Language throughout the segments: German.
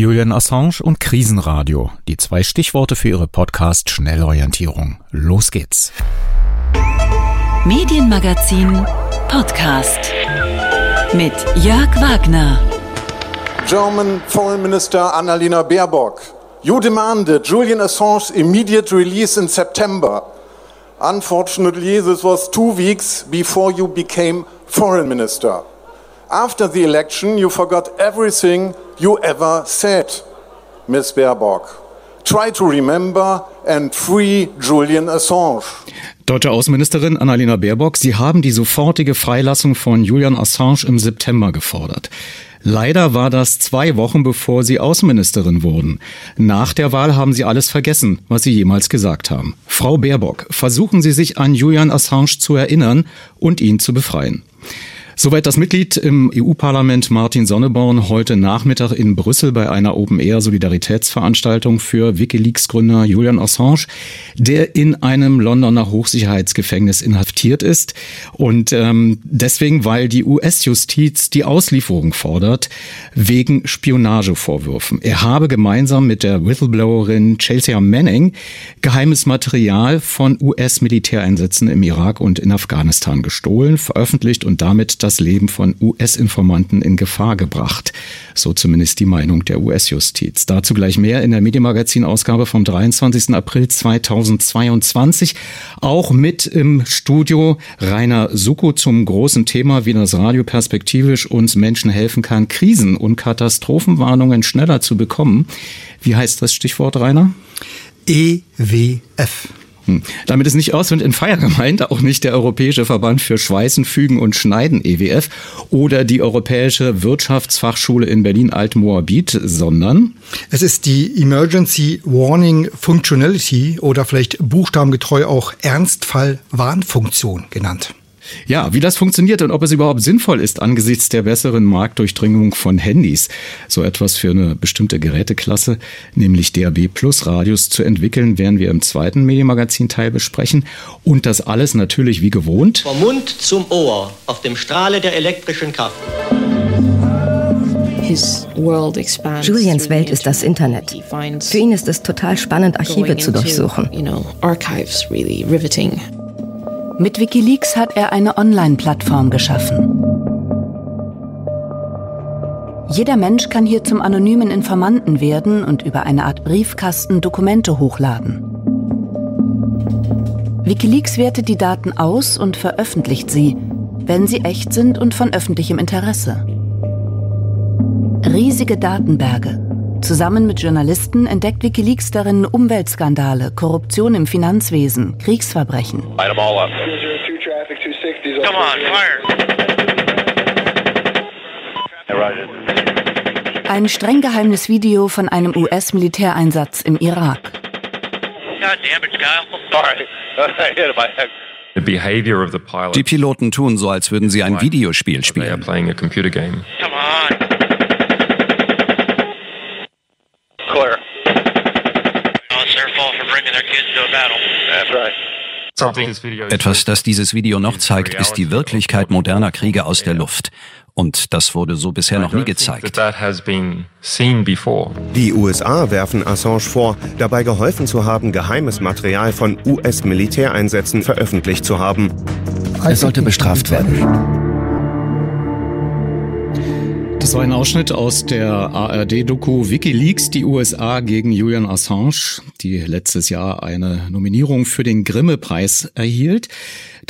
Julian Assange und Krisenradio, die zwei Stichworte für Ihre Podcast Schnellorientierung. Los geht's. Medienmagazin Podcast mit Jörg Wagner. German Foreign Minister Annalena Baerbock, you demanded Julian Assange's immediate release in September. Unfortunately, this was two weeks before you became foreign minister. After the election, you forgot everything you ever said, Miss Baerbock. Try to remember and free Julian Assange. Deutsche Außenministerin Annalena Baerbock, Sie haben die sofortige Freilassung von Julian Assange im September gefordert. Leider war das zwei Wochen bevor Sie Außenministerin wurden. Nach der Wahl haben Sie alles vergessen, was Sie jemals gesagt haben. Frau Baerbock, versuchen Sie sich an Julian Assange zu erinnern und ihn zu befreien. Soweit das Mitglied im EU-Parlament Martin Sonneborn heute Nachmittag in Brüssel bei einer Open-Air-Solidaritätsveranstaltung für Wikileaks-Gründer Julian Assange, der in einem Londoner Hochsicherheitsgefängnis inhaftiert ist. Und ähm, deswegen, weil die US-Justiz die Auslieferung fordert, wegen Spionagevorwürfen. Er habe gemeinsam mit der Whistleblowerin Chelsea Manning geheimes Material von US-Militäreinsätzen im Irak und in Afghanistan gestohlen, veröffentlicht und damit das das Leben von US-Informanten in Gefahr gebracht. So zumindest die Meinung der US-Justiz. Dazu gleich mehr in der Medienmagazin-Ausgabe vom 23. April 2022. Auch mit im Studio Rainer Suko zum großen Thema, wie das Radio perspektivisch uns Menschen helfen kann, Krisen und Katastrophenwarnungen schneller zu bekommen. Wie heißt das Stichwort, Rainer? EWF. Hm. Damit ist nicht Auswind in Feier gemeint, auch nicht der Europäische Verband für Schweißen, Fügen und Schneiden EWF oder die Europäische Wirtschaftsfachschule in Berlin-Altmoabit, sondern es ist die Emergency Warning Functionality oder vielleicht buchstabengetreu auch Ernstfall-Warnfunktion genannt. Ja, wie das funktioniert und ob es überhaupt sinnvoll ist angesichts der besseren Marktdurchdringung von Handys, so etwas für eine bestimmte Geräteklasse, nämlich DAB Plus Radios zu entwickeln, werden wir im zweiten Medienmagazin-Teil besprechen. Und das alles natürlich wie gewohnt. Vom Mund zum Ohr, auf dem Strahle der elektrischen Kraft. Julians Welt ist das Internet. Für ihn ist es total spannend, Archive zu durchsuchen. Mit Wikileaks hat er eine Online-Plattform geschaffen. Jeder Mensch kann hier zum anonymen Informanten werden und über eine Art Briefkasten Dokumente hochladen. Wikileaks wertet die Daten aus und veröffentlicht sie, wenn sie echt sind und von öffentlichem Interesse. Riesige Datenberge, Zusammen mit Journalisten entdeckt Wikileaks darin Umweltskandale, Korruption im Finanzwesen, Kriegsverbrechen. Ein streng geheimes Video von einem US-Militäreinsatz im Irak. Die Piloten tun so, als würden sie ein Videospiel spielen. Etwas, das dieses Video noch zeigt, ist die Wirklichkeit moderner Kriege aus der Luft. Und das wurde so bisher noch nie gezeigt. Die USA werfen Assange vor, dabei geholfen zu haben, geheimes Material von US-Militäreinsätzen veröffentlicht zu haben. Er sollte bestraft werden. Das war ein Ausschnitt aus der ARD-Doku Wikileaks, die USA gegen Julian Assange, die letztes Jahr eine Nominierung für den Grimme-Preis erhielt.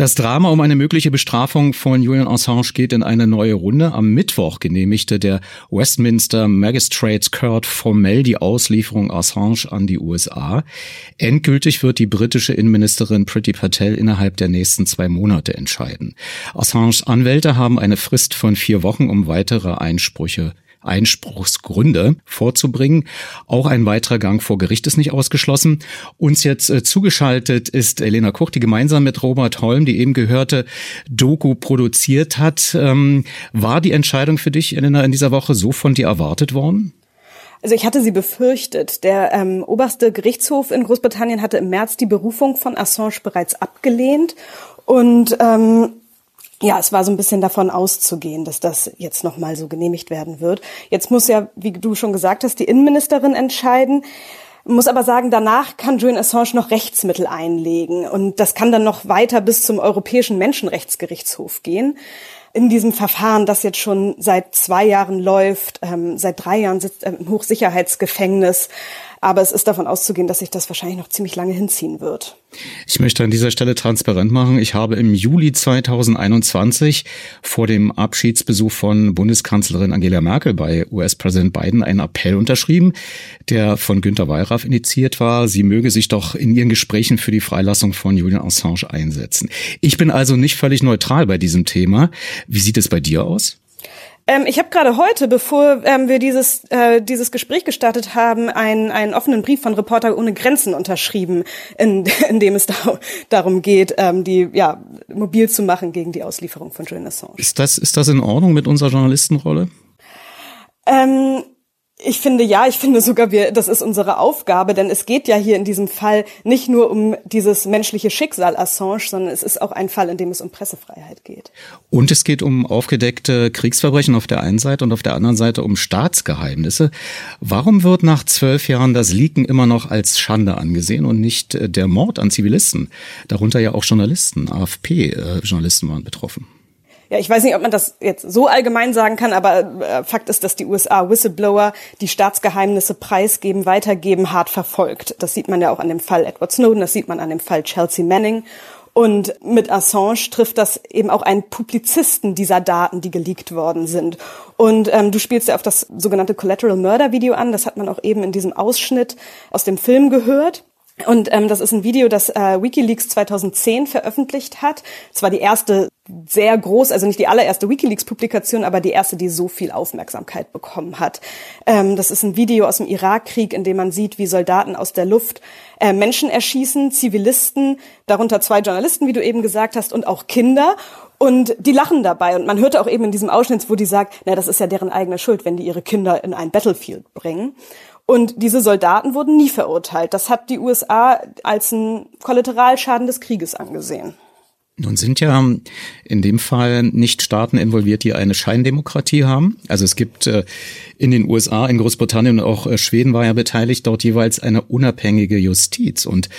Das Drama um eine mögliche Bestrafung von Julian Assange geht in eine neue Runde. Am Mittwoch genehmigte der Westminster Magistrate Court formell die Auslieferung Assange an die USA. Endgültig wird die britische Innenministerin Priti Patel innerhalb der nächsten zwei Monate entscheiden. Assanges Anwälte haben eine Frist von vier Wochen, um weitere Einsprüche Einspruchsgründe vorzubringen. Auch ein weiterer Gang vor Gericht ist nicht ausgeschlossen. Uns jetzt äh, zugeschaltet ist Elena Koch, die gemeinsam mit Robert Holm, die eben gehörte, Doku produziert hat. Ähm, war die Entscheidung für dich, Elena, in dieser Woche so von dir erwartet worden? Also ich hatte sie befürchtet. Der ähm, oberste Gerichtshof in Großbritannien hatte im März die Berufung von Assange bereits abgelehnt. Und ähm, ja, es war so ein bisschen davon auszugehen, dass das jetzt nochmal so genehmigt werden wird. Jetzt muss ja, wie du schon gesagt hast, die Innenministerin entscheiden. Muss aber sagen, danach kann Julian Assange noch Rechtsmittel einlegen. Und das kann dann noch weiter bis zum Europäischen Menschenrechtsgerichtshof gehen. In diesem Verfahren, das jetzt schon seit zwei Jahren läuft, ähm, seit drei Jahren sitzt er im Hochsicherheitsgefängnis, aber es ist davon auszugehen, dass sich das wahrscheinlich noch ziemlich lange hinziehen wird. Ich möchte an dieser Stelle transparent machen. Ich habe im Juli 2021 vor dem Abschiedsbesuch von Bundeskanzlerin Angela Merkel bei US-Präsident Biden einen Appell unterschrieben, der von Günter Wallraff initiiert war. Sie möge sich doch in ihren Gesprächen für die Freilassung von Julian Assange einsetzen. Ich bin also nicht völlig neutral bei diesem Thema. Wie sieht es bei dir aus? Ähm, ich habe gerade heute, bevor ähm, wir dieses, äh, dieses Gespräch gestartet haben, einen, einen offenen Brief von Reporter ohne Grenzen unterschrieben, in, in dem es da, darum geht, ähm, die ja, mobil zu machen gegen die Auslieferung von Julian Assange. Ist das, ist das in Ordnung mit unserer Journalistenrolle? Ähm, ich finde ja, ich finde sogar, wir, das ist unsere Aufgabe, denn es geht ja hier in diesem Fall nicht nur um dieses menschliche Schicksal Assange, sondern es ist auch ein Fall, in dem es um Pressefreiheit geht. Und es geht um aufgedeckte Kriegsverbrechen auf der einen Seite und auf der anderen Seite um Staatsgeheimnisse. Warum wird nach zwölf Jahren das Leaken immer noch als Schande angesehen und nicht äh, der Mord an Zivilisten? Darunter ja auch Journalisten, AFP-Journalisten äh, waren betroffen. Ja, ich weiß nicht, ob man das jetzt so allgemein sagen kann, aber äh, Fakt ist, dass die USA Whistleblower, die Staatsgeheimnisse preisgeben, weitergeben, hart verfolgt. Das sieht man ja auch an dem Fall Edward Snowden, das sieht man an dem Fall Chelsea Manning. Und mit Assange trifft das eben auch einen Publizisten dieser Daten, die geleakt worden sind. Und ähm, du spielst ja auf das sogenannte Collateral Murder Video an. Das hat man auch eben in diesem Ausschnitt aus dem Film gehört. Und ähm, das ist ein Video, das äh, WikiLeaks 2010 veröffentlicht hat. Es war die erste sehr groß, also nicht die allererste WikiLeaks-Publikation, aber die erste, die so viel Aufmerksamkeit bekommen hat. Ähm, das ist ein Video aus dem Irakkrieg, in dem man sieht, wie Soldaten aus der Luft äh, Menschen erschießen, Zivilisten, darunter zwei Journalisten, wie du eben gesagt hast, und auch Kinder. Und die lachen dabei. Und man hörte auch eben in diesem Ausschnitt, wo die sagt, na, das ist ja deren eigene Schuld, wenn die ihre Kinder in ein Battlefield bringen. Und diese Soldaten wurden nie verurteilt. Das hat die USA als ein Kollateralschaden des Krieges angesehen. Nun sind ja in dem Fall nicht Staaten involviert, die eine Scheindemokratie haben. Also es gibt äh, in den USA, in Großbritannien und auch äh, Schweden war ja beteiligt, dort jeweils eine unabhängige Justiz. Und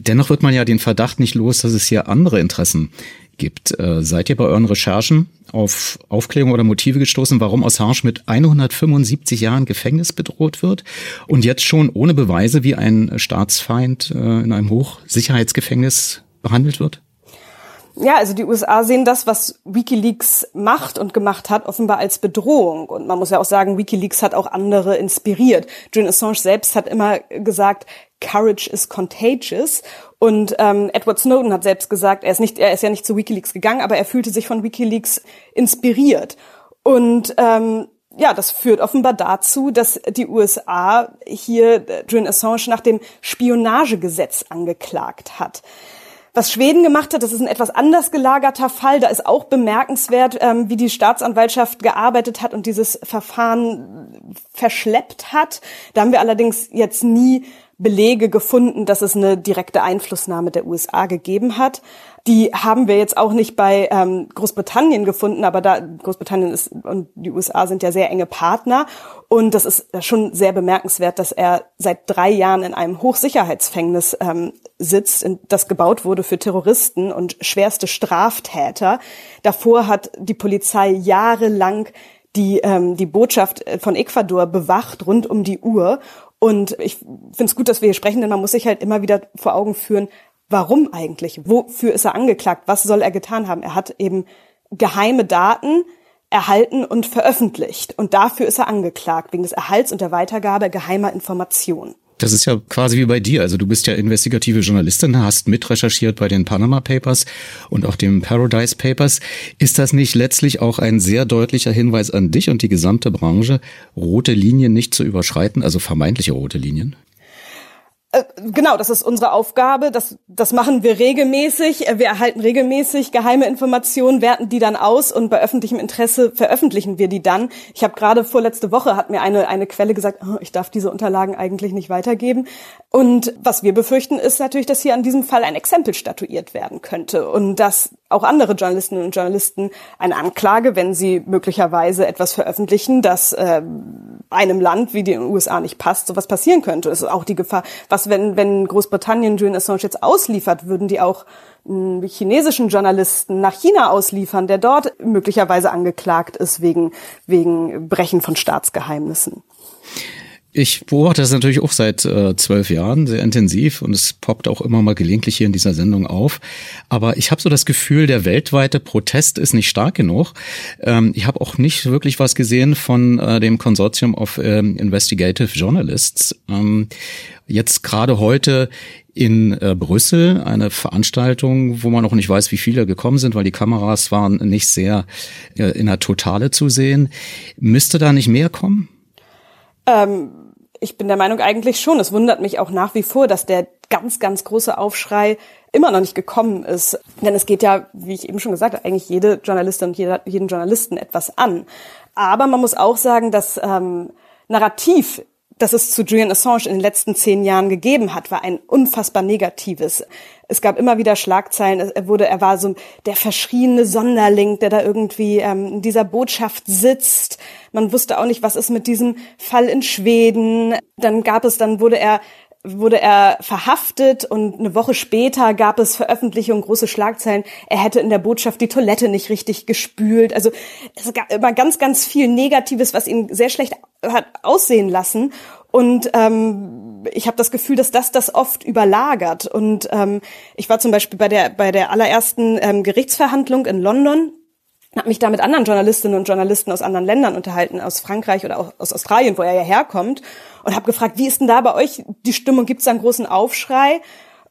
dennoch wird man ja den Verdacht nicht los, dass es hier andere Interessen gibt. Äh, seid ihr bei euren Recherchen auf Aufklärung oder Motive gestoßen, warum Assange mit 175 Jahren Gefängnis bedroht wird und jetzt schon ohne Beweise wie ein Staatsfeind in einem Hochsicherheitsgefängnis behandelt wird? Ja, also die USA sehen das, was Wikileaks macht und gemacht hat, offenbar als Bedrohung. Und man muss ja auch sagen, Wikileaks hat auch andere inspiriert. Julian Assange selbst hat immer gesagt, Courage is contagious. Und ähm, Edward Snowden hat selbst gesagt, er ist nicht, er ist ja nicht zu WikiLeaks gegangen, aber er fühlte sich von WikiLeaks inspiriert. Und ähm, ja, das führt offenbar dazu, dass die USA hier Julian Assange nach dem Spionagegesetz angeklagt hat. Was Schweden gemacht hat, das ist ein etwas anders gelagerter Fall. Da ist auch bemerkenswert, ähm, wie die Staatsanwaltschaft gearbeitet hat und dieses Verfahren verschleppt hat. Da haben wir allerdings jetzt nie Belege gefunden, dass es eine direkte Einflussnahme der USA gegeben hat. Die haben wir jetzt auch nicht bei ähm, Großbritannien gefunden, aber da Großbritannien ist und die USA sind ja sehr enge Partner und das ist schon sehr bemerkenswert, dass er seit drei Jahren in einem Hochsicherheitsfängnis ähm, sitzt, das gebaut wurde für Terroristen und schwerste Straftäter. Davor hat die Polizei jahrelang die, ähm, die Botschaft von Ecuador bewacht rund um die Uhr und ich finde es gut, dass wir hier sprechen, denn man muss sich halt immer wieder vor Augen führen, warum eigentlich? Wofür ist er angeklagt? Was soll er getan haben? Er hat eben geheime Daten erhalten und veröffentlicht. Und dafür ist er angeklagt, wegen des Erhalts und der Weitergabe geheimer Informationen. Das ist ja quasi wie bei dir. Also du bist ja investigative Journalistin, hast mitrecherchiert bei den Panama Papers und auch dem Paradise Papers. Ist das nicht letztlich auch ein sehr deutlicher Hinweis an dich und die gesamte Branche, rote Linien nicht zu überschreiten, also vermeintliche rote Linien? Äh, genau, das ist unsere Aufgabe. Das, das machen wir regelmäßig. Äh, wir erhalten regelmäßig geheime Informationen, werten die dann aus und bei öffentlichem Interesse veröffentlichen wir die dann. Ich habe gerade vorletzte Woche hat mir eine, eine Quelle gesagt, oh, ich darf diese Unterlagen eigentlich nicht weitergeben. Und was wir befürchten, ist natürlich, dass hier an diesem Fall ein Exempel statuiert werden könnte und dass auch andere Journalistinnen und Journalisten eine Anklage, wenn sie möglicherweise etwas veröffentlichen, das äh, einem Land wie den USA nicht passt, sowas passieren könnte. Es ist auch die Gefahr, was wenn, wenn Großbritannien Julian Assange jetzt ausliefert, würden die auch einen chinesischen Journalisten nach China ausliefern, der dort möglicherweise angeklagt ist wegen, wegen Brechen von Staatsgeheimnissen. Ich beobachte das natürlich auch seit äh, zwölf Jahren sehr intensiv und es poppt auch immer mal gelegentlich hier in dieser Sendung auf. Aber ich habe so das Gefühl, der weltweite Protest ist nicht stark genug. Ähm, ich habe auch nicht wirklich was gesehen von äh, dem Consortium of ähm, Investigative Journalists. Ähm, jetzt gerade heute in äh, Brüssel eine Veranstaltung, wo man noch nicht weiß, wie viele gekommen sind, weil die Kameras waren nicht sehr äh, in der Totale zu sehen. Müsste da nicht mehr kommen? Ähm ich bin der Meinung eigentlich schon. Es wundert mich auch nach wie vor, dass der ganz, ganz große Aufschrei immer noch nicht gekommen ist. Denn es geht ja, wie ich eben schon gesagt habe, eigentlich jede Journalistin und jeder, jeden Journalisten etwas an. Aber man muss auch sagen, dass ähm, Narrativ das es zu Julian Assange in den letzten zehn Jahren gegeben hat, war ein unfassbar negatives. Es gab immer wieder Schlagzeilen. Er wurde, er war so der verschriene Sonderling, der da irgendwie ähm, in dieser Botschaft sitzt. Man wusste auch nicht, was ist mit diesem Fall in Schweden. Dann gab es, dann wurde er wurde er verhaftet und eine Woche später gab es Veröffentlichungen, große Schlagzeilen, er hätte in der Botschaft die Toilette nicht richtig gespült. Also es gab immer ganz, ganz viel Negatives, was ihn sehr schlecht hat aussehen lassen. Und ähm, ich habe das Gefühl, dass das das oft überlagert. Und ähm, ich war zum Beispiel bei der bei der allerersten ähm, Gerichtsverhandlung in London habe mich da mit anderen Journalistinnen und Journalisten aus anderen Ländern unterhalten, aus Frankreich oder auch aus Australien, wo er ja herkommt, und habe gefragt, wie ist denn da bei euch die Stimmung? Gibt es da einen großen Aufschrei?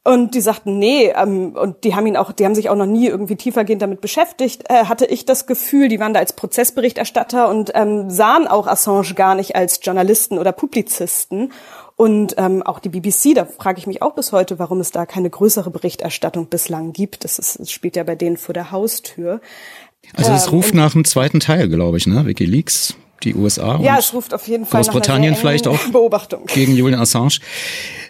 Und die sagten, nee, ähm, und die haben ihn auch, die haben sich auch noch nie irgendwie tiefergehend damit beschäftigt, äh, hatte ich das Gefühl, die waren da als Prozessberichterstatter und ähm, sahen auch Assange gar nicht als Journalisten oder Publizisten. Und ähm, auch die BBC, da frage ich mich auch bis heute, warum es da keine größere Berichterstattung bislang gibt. Das, ist, das spielt ja bei denen vor der Haustür. Also es ähm, ruft nach dem zweiten Teil, glaube ich, ne? WikiLeaks, die USA ja, es ruft auf jeden Fall Großbritannien vielleicht auch Beobachtung. gegen Julian Assange.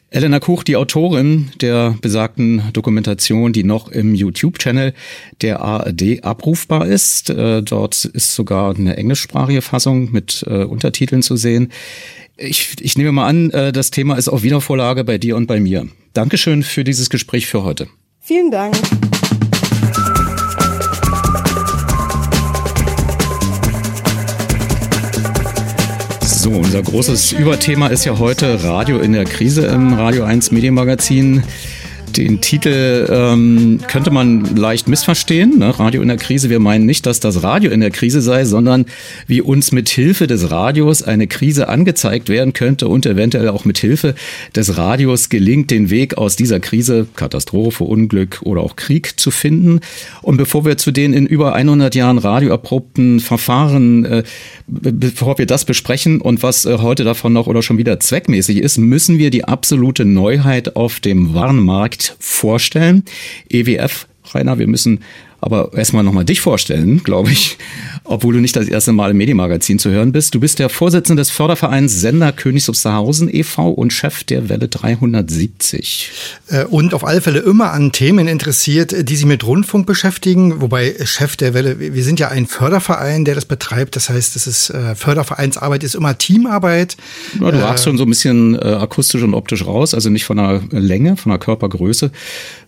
Elena Kuch, die Autorin der besagten Dokumentation, die noch im YouTube-Channel der ARD abrufbar ist. Äh, dort ist sogar eine englischsprachige Fassung mit äh, Untertiteln zu sehen. Ich, ich nehme mal an, äh, das Thema ist auch Wiedervorlage bei dir und bei mir. Dankeschön für dieses Gespräch für heute. Vielen Dank. So, unser großes Überthema ist ja heute Radio in der Krise im Radio 1 Medienmagazin. Den Titel ähm, könnte man leicht missverstehen. Ne? Radio in der Krise. Wir meinen nicht, dass das Radio in der Krise sei, sondern wie uns mit Hilfe des Radios eine Krise angezeigt werden könnte und eventuell auch mit Hilfe des Radios gelingt, den Weg aus dieser Krise, Katastrophe, Unglück oder auch Krieg zu finden. Und bevor wir zu den in über 100 Jahren radioerprobten Verfahren, äh, bevor wir das besprechen und was äh, heute davon noch oder schon wieder zweckmäßig ist, müssen wir die absolute Neuheit auf dem Warnmarkt vorstellen. EWF, Rainer, wir müssen aber erstmal nochmal dich vorstellen, glaube ich, obwohl du nicht das erste Mal im Medienmagazin zu hören bist. Du bist der Vorsitzende des Fördervereins Sender Königs Wusterhausen e.V. und Chef der Welle 370. Äh, und auf alle Fälle immer an Themen interessiert, die sich mit Rundfunk beschäftigen, wobei Chef der Welle, wir sind ja ein Förderverein, der das betreibt. Das heißt, das ist äh, Fördervereinsarbeit ist immer Teamarbeit. Ja, du ragst äh, schon so ein bisschen äh, akustisch und optisch raus, also nicht von der Länge, von der Körpergröße,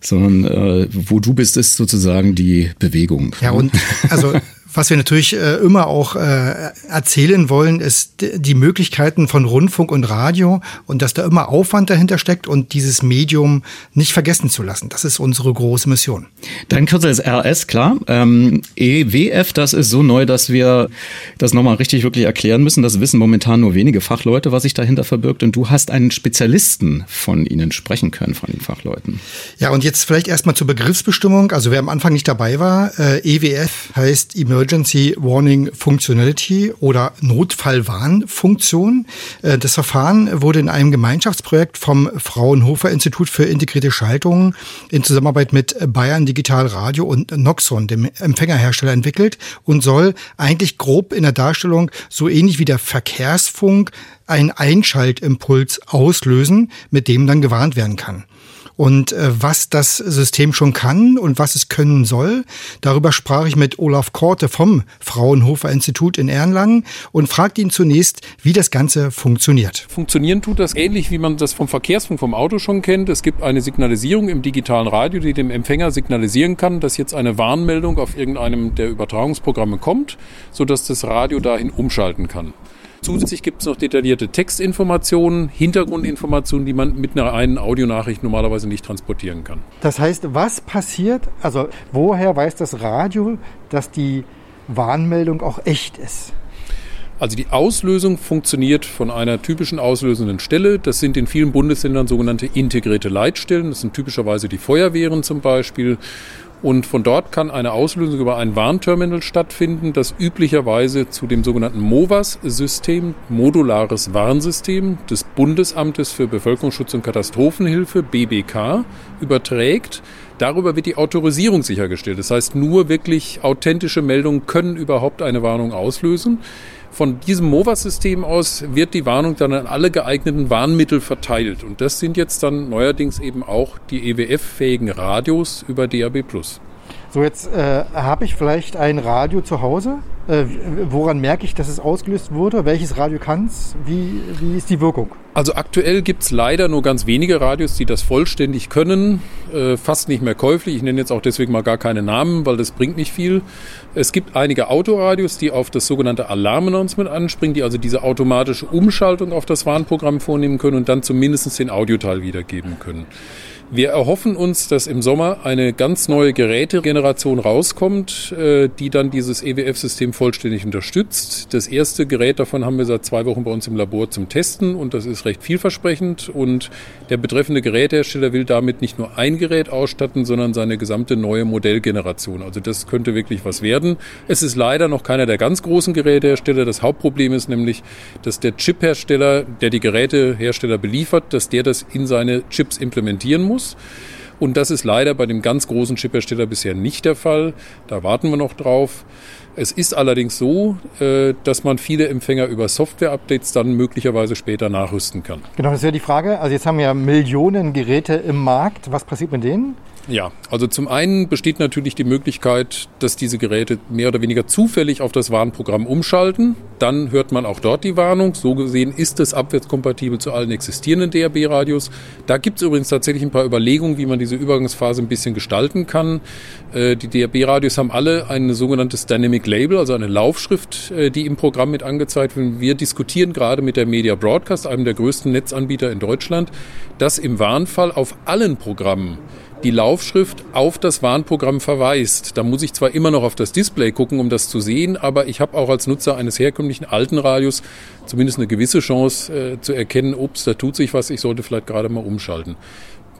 sondern äh, wo du bist, ist sozusagen die Bewegung. Ja, und also was wir natürlich äh, immer auch äh, erzählen wollen, ist die Möglichkeiten von Rundfunk und Radio und dass da immer Aufwand dahinter steckt und dieses Medium nicht vergessen zu lassen. Das ist unsere große Mission. Dein Kürzel ist RS, klar. Ähm, EWF, das ist so neu, dass wir das nochmal richtig wirklich erklären müssen. Das wissen momentan nur wenige Fachleute, was sich dahinter verbirgt. Und du hast einen Spezialisten von ihnen sprechen können, von den Fachleuten. Ja, und jetzt vielleicht erstmal zur Begriffsbestimmung. Also wer am Anfang nicht dabei war, äh, EWF heißt Emergency Emergency Warning Functionality oder Notfallwarnfunktion. Äh, das Verfahren wurde in einem Gemeinschaftsprojekt vom Fraunhofer Institut für integrierte Schaltungen in Zusammenarbeit mit Bayern Digital Radio und Noxon, dem Empfängerhersteller, entwickelt und soll eigentlich grob in der Darstellung so ähnlich wie der Verkehrsfunk einen Einschaltimpuls auslösen, mit dem dann gewarnt werden kann. Und äh, was das System schon kann und was es können soll. Darüber sprach ich mit Olaf Korte vom Fraunhofer Institut in Erlangen und fragte ihn zunächst, wie das Ganze funktioniert. Funktionieren tut das ähnlich, wie man das vom Verkehrsfunk vom Auto schon kennt. Es gibt eine Signalisierung im digitalen Radio, die dem Empfänger signalisieren kann, dass jetzt eine Warnmeldung auf irgendeinem der Übertragungsprogramme kommt, sodass das Radio dahin umschalten kann. Zusätzlich gibt es noch detaillierte Textinformationen, Hintergrundinformationen, die man mit einer einen Audionachricht normalerweise nicht transportieren kann. Das heißt, was passiert, also woher weiß das Radio, dass die Warnmeldung auch echt ist? Also die Auslösung funktioniert von einer typischen auslösenden Stelle. Das sind in vielen Bundesländern sogenannte integrierte Leitstellen. Das sind typischerweise die Feuerwehren zum Beispiel. Und von dort kann eine Auslösung über ein Warnterminal stattfinden, das üblicherweise zu dem sogenannten MOVAS-System, modulares Warnsystem des Bundesamtes für Bevölkerungsschutz und Katastrophenhilfe, BBK, überträgt. Darüber wird die Autorisierung sichergestellt. Das heißt, nur wirklich authentische Meldungen können überhaupt eine Warnung auslösen. Von diesem MOVAS-System aus wird die Warnung dann an alle geeigneten Warnmittel verteilt. Und das sind jetzt dann neuerdings eben auch die EWF-fähigen Radios über DAB+. So, jetzt äh, habe ich vielleicht ein Radio zu Hause. Äh, woran merke ich, dass es ausgelöst wurde? Welches Radio kann es? Wie, wie ist die Wirkung? Also aktuell gibt es leider nur ganz wenige Radios, die das vollständig können. Äh, fast nicht mehr käuflich. Ich nenne jetzt auch deswegen mal gar keine Namen, weil das bringt nicht viel. Es gibt einige Autoradios, die auf das sogenannte Alarm-Announcement anspringen, die also diese automatische Umschaltung auf das Warnprogramm vornehmen können und dann zumindest den Audioteil wiedergeben können. Wir erhoffen uns, dass im Sommer eine ganz neue Gerätegeneration rauskommt, äh, die dann dieses EWF-System vollständig unterstützt. Das erste Gerät davon haben wir seit zwei Wochen bei uns im Labor zum Testen und das ist recht vielversprechend. Und der betreffende Gerätehersteller will damit nicht nur ein Gerät ausstatten, sondern seine gesamte neue Modellgeneration. Also das könnte wirklich was werden. Es ist leider noch keiner der ganz großen Gerätehersteller. Das Hauptproblem ist nämlich, dass der Chiphersteller, der die Gerätehersteller beliefert, dass der das in seine Chips implementieren muss muss. Und das ist leider bei dem ganz großen Chiphersteller bisher nicht der Fall. Da warten wir noch drauf. Es ist allerdings so, äh, dass man viele Empfänger über Software-Updates dann möglicherweise später nachrüsten kann. Genau, das wäre die Frage. Also jetzt haben wir ja Millionen Geräte im Markt. Was passiert mit denen? Ja, also zum einen besteht natürlich die Möglichkeit, dass diese Geräte mehr oder weniger zufällig auf das Warnprogramm umschalten. Dann hört man auch dort die Warnung. So gesehen ist es abwärtskompatibel zu allen existierenden DAB-Radios. Da gibt es übrigens tatsächlich ein paar Überlegungen, wie man diese Übergangsphase ein bisschen gestalten kann. Äh, die DAB-Radios haben alle ein sogenanntes Dynamic Label, also eine Laufschrift, äh, die im Programm mit angezeigt wird. Wir diskutieren gerade mit der Media Broadcast, einem der größten Netzanbieter in Deutschland, dass im Warnfall auf allen Programmen die Laufschrift auf das Warnprogramm verweist. Da muss ich zwar immer noch auf das Display gucken, um das zu sehen, aber ich habe auch als Nutzer eines herkömmlichen alten Radios zumindest eine gewisse Chance äh, zu erkennen, ups, da tut sich was, ich sollte vielleicht gerade mal umschalten.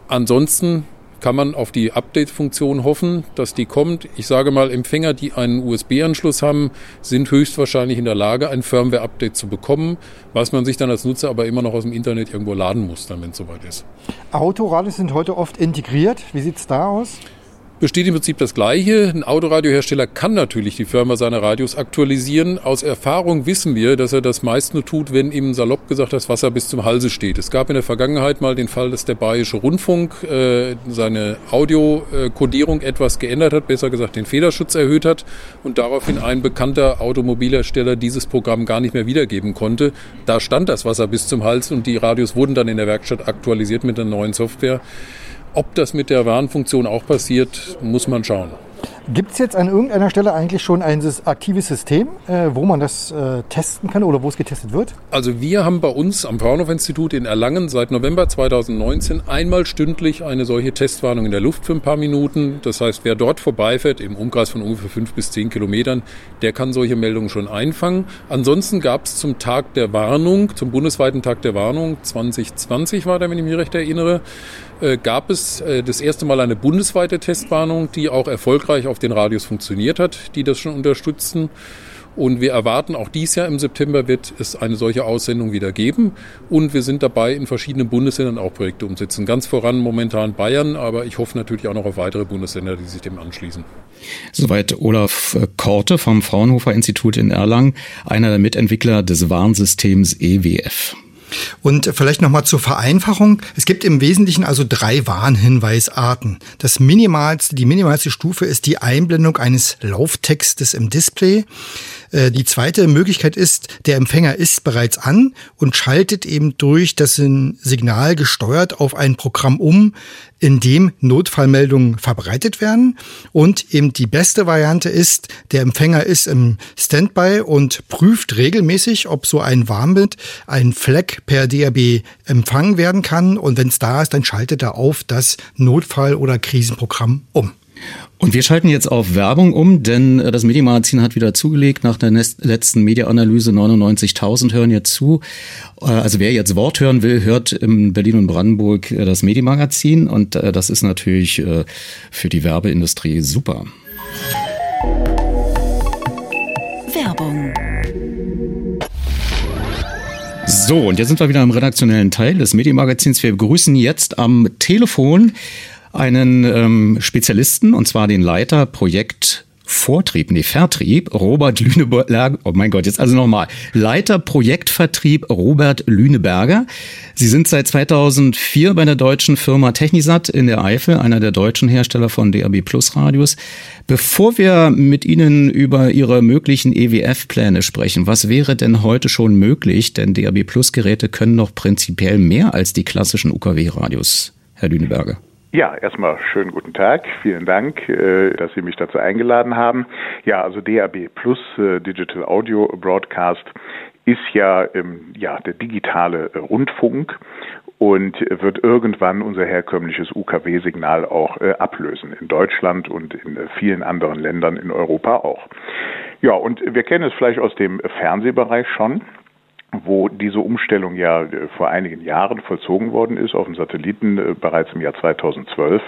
Ansonsten kann man auf die Update-Funktion hoffen, dass die kommt. Ich sage mal, Empfänger, die einen USB-Anschluss haben, sind höchstwahrscheinlich in der Lage, ein Firmware-Update zu bekommen, was man sich dann als Nutzer aber immer noch aus dem Internet irgendwo laden muss, dann wenn es soweit ist. Autoradios sind heute oft integriert. Wie sieht es da aus? Besteht im Prinzip das Gleiche. Ein Autoradiohersteller kann natürlich die Firma seiner Radios aktualisieren. Aus Erfahrung wissen wir, dass er das meist nur tut, wenn ihm salopp gesagt das Wasser bis zum Halse steht. Es gab in der Vergangenheit mal den Fall, dass der Bayerische Rundfunk äh, seine Audiokodierung etwas geändert hat, besser gesagt den Fehlerschutz erhöht hat und daraufhin ein bekannter Automobilhersteller dieses Programm gar nicht mehr wiedergeben konnte. Da stand das Wasser bis zum Hals und die Radios wurden dann in der Werkstatt aktualisiert mit der neuen Software. Ob das mit der Warnfunktion auch passiert, muss man schauen. Gibt es jetzt an irgendeiner Stelle eigentlich schon ein aktives System, äh, wo man das äh, testen kann oder wo es getestet wird? Also wir haben bei uns am Fraunhofer-Institut in Erlangen seit November 2019 einmal stündlich eine solche Testwarnung in der Luft für ein paar Minuten. Das heißt, wer dort vorbeifährt, im Umkreis von ungefähr fünf bis zehn Kilometern, der kann solche Meldungen schon einfangen. Ansonsten gab es zum Tag der Warnung, zum bundesweiten Tag der Warnung, 2020 war der, wenn ich mich recht erinnere, äh, gab es äh, das erste Mal eine bundesweite Testwarnung, die auch erfolgreich auf den Radios funktioniert hat, die das schon unterstützen. Und wir erwarten auch dies Jahr im September wird es eine solche Aussendung wieder geben. Und wir sind dabei, in verschiedenen Bundesländern auch Projekte umsetzen. Ganz voran momentan Bayern, aber ich hoffe natürlich auch noch auf weitere Bundesländer, die sich dem anschließen. Soweit Olaf Korte vom Fraunhofer Institut in Erlangen, einer der Mitentwickler des Warnsystems EWF. Und vielleicht nochmal zur Vereinfachung. Es gibt im Wesentlichen also drei Warnhinweisarten. Das minimalste, die minimalste Stufe ist die Einblendung eines Lauftextes im Display. Äh, die zweite Möglichkeit ist, der Empfänger ist bereits an und schaltet eben durch das Signal gesteuert auf ein Programm um, in dem Notfallmeldungen verbreitet werden. Und eben die beste Variante ist, der Empfänger ist im Standby und prüft regelmäßig, ob so ein Warnbild, ein Fleck per DAB empfangen werden kann. Und wenn es da ist, dann schaltet er auf das Notfall- oder Krisenprogramm um. Und wir schalten jetzt auf Werbung um, denn äh, das Medienmagazin hat wieder zugelegt. Nach der letzten Mediaanalyse 99.000 hören jetzt zu. Äh, also wer jetzt Wort hören will, hört in Berlin und Brandenburg äh, das Medienmagazin. Und das ist natürlich für die Werbeindustrie super. Werbung. So, und jetzt sind wir wieder im redaktionellen Teil des Medienmagazins. Wir begrüßen jetzt am Telefon einen ähm, Spezialisten, und zwar den Leiter Projekt Vortrieb, nee, Vertrieb, Robert Lüneberger, oh mein Gott, jetzt also nochmal, Leiter Projektvertrieb Robert Lüneberger. Sie sind seit 2004 bei der deutschen Firma Technisat in der Eifel, einer der deutschen Hersteller von DAB Plus Radios. Bevor wir mit Ihnen über Ihre möglichen EWF-Pläne sprechen, was wäre denn heute schon möglich? Denn DAB Plus Geräte können doch prinzipiell mehr als die klassischen UKW-Radios, Herr Lüneberger. Ja, erstmal schönen guten Tag. Vielen Dank, äh, dass Sie mich dazu eingeladen haben. Ja, also DAB Plus äh, Digital Audio Broadcast ist ja, ähm, ja der digitale äh, Rundfunk und wird irgendwann unser herkömmliches UKW-Signal auch ablösen in Deutschland und in vielen anderen Ländern in Europa auch. Ja, und wir kennen es vielleicht aus dem Fernsehbereich schon wo diese Umstellung ja äh, vor einigen Jahren vollzogen worden ist, auf dem Satelliten äh, bereits im Jahr 2012.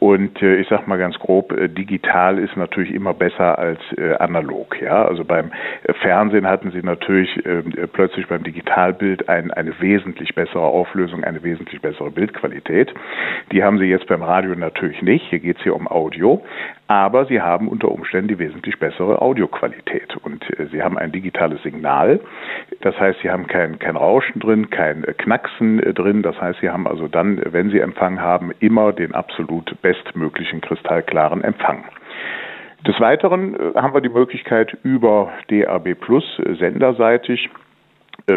Und äh, ich sage mal ganz grob, digital ist natürlich immer besser als analog. Ja, also beim Fernsehen hatten Sie natürlich ähm, plötzlich beim Digitalbild ein, eine wesentlich bessere Auflösung, eine wesentlich bessere Bildqualität. Die haben Sie jetzt beim Radio natürlich nicht. Hier geht es hier um Audio aber sie haben unter Umständen die wesentlich bessere Audioqualität und äh, sie haben ein digitales Signal. Das heißt, sie haben kein, kein Rauschen drin, kein äh, Knacksen äh, drin. Das heißt, sie haben also dann, wenn sie Empfang haben, immer den absolut bestmöglichen kristallklaren Empfang. Des Weiteren haben wir die Möglichkeit über DAB Plus senderseitig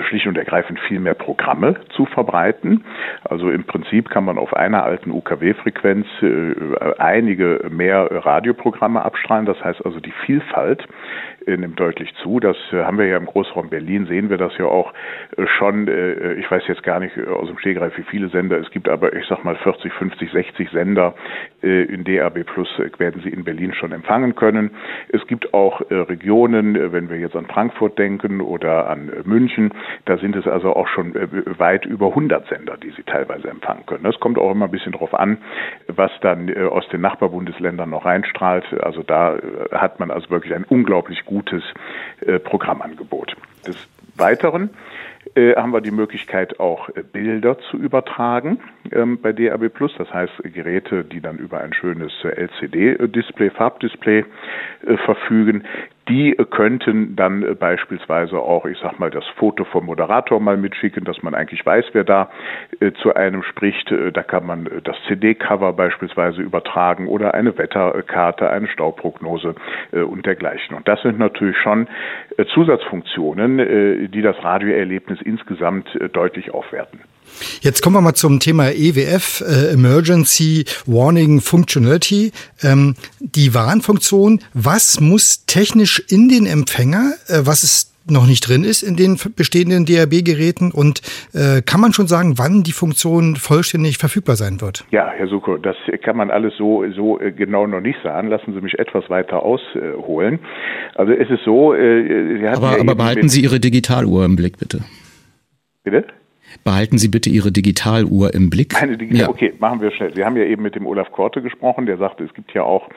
schlicht und ergreifend viel mehr Programme zu verbreiten. Also im Prinzip kann man auf einer alten UKW-Frequenz äh, einige mehr Radioprogramme abstrahlen. Das heißt also die Vielfalt äh, nimmt deutlich zu. Das äh, haben wir ja im Großraum Berlin, sehen wir das ja auch äh, schon. Ich weiß jetzt gar nicht aus dem Stegreif, wie viele Sender es gibt, aber ich sag mal 40, 50, 60 Sender in DAB Plus werden Sie in Berlin schon empfangen können. Es gibt auch Regionen, wenn wir jetzt an Frankfurt denken oder an München, da sind es also auch schon weit über 100 Sender, die Sie teilweise empfangen können. Das kommt auch immer ein bisschen darauf an, was dann aus den Nachbarbundesländern noch reinstrahlt. Also da hat man also wirklich ein unglaublich gutes äh, Programmangebot. Des Weiteren äh, haben wir die Möglichkeit, auch äh, Bilder zu übertragen ähm, bei DAB Plus. Das heißt, Geräte, die dann über ein schönes äh, LCD-Display, Farbdisplay äh, verfügen, die könnten dann äh, beispielsweise auch, ich sag mal, das Foto vom Moderator mal mitschicken, dass man eigentlich weiß, wer da äh, zu einem spricht. Äh, da kann man äh, das CD-Cover beispielsweise übertragen oder eine Wetterkarte, eine Stauprognose äh, und dergleichen. Und das sind natürlich schon äh, Zusatzfunktionen, die das Radioerlebnis insgesamt deutlich aufwerten. Jetzt kommen wir mal zum Thema EWF, äh, Emergency Warning Functionality. Ähm, die Warnfunktion, was muss technisch in den Empfänger, äh, was ist noch nicht drin ist in den bestehenden DAB-Geräten und äh, kann man schon sagen, wann die Funktion vollständig verfügbar sein wird? Ja, Herr Suko, das kann man alles so, so äh, genau noch nicht sagen. Lassen Sie mich etwas weiter ausholen. Also es ist so, äh, Sie aber, ja aber behalten Sie Ihre Digitaluhr im Blick, bitte. Bitte? Behalten Sie bitte Ihre Digitaluhr im Blick. Meine Digital ja. Okay, machen wir schnell. Sie haben ja eben mit dem Olaf Korte gesprochen, der sagte, es gibt ja auch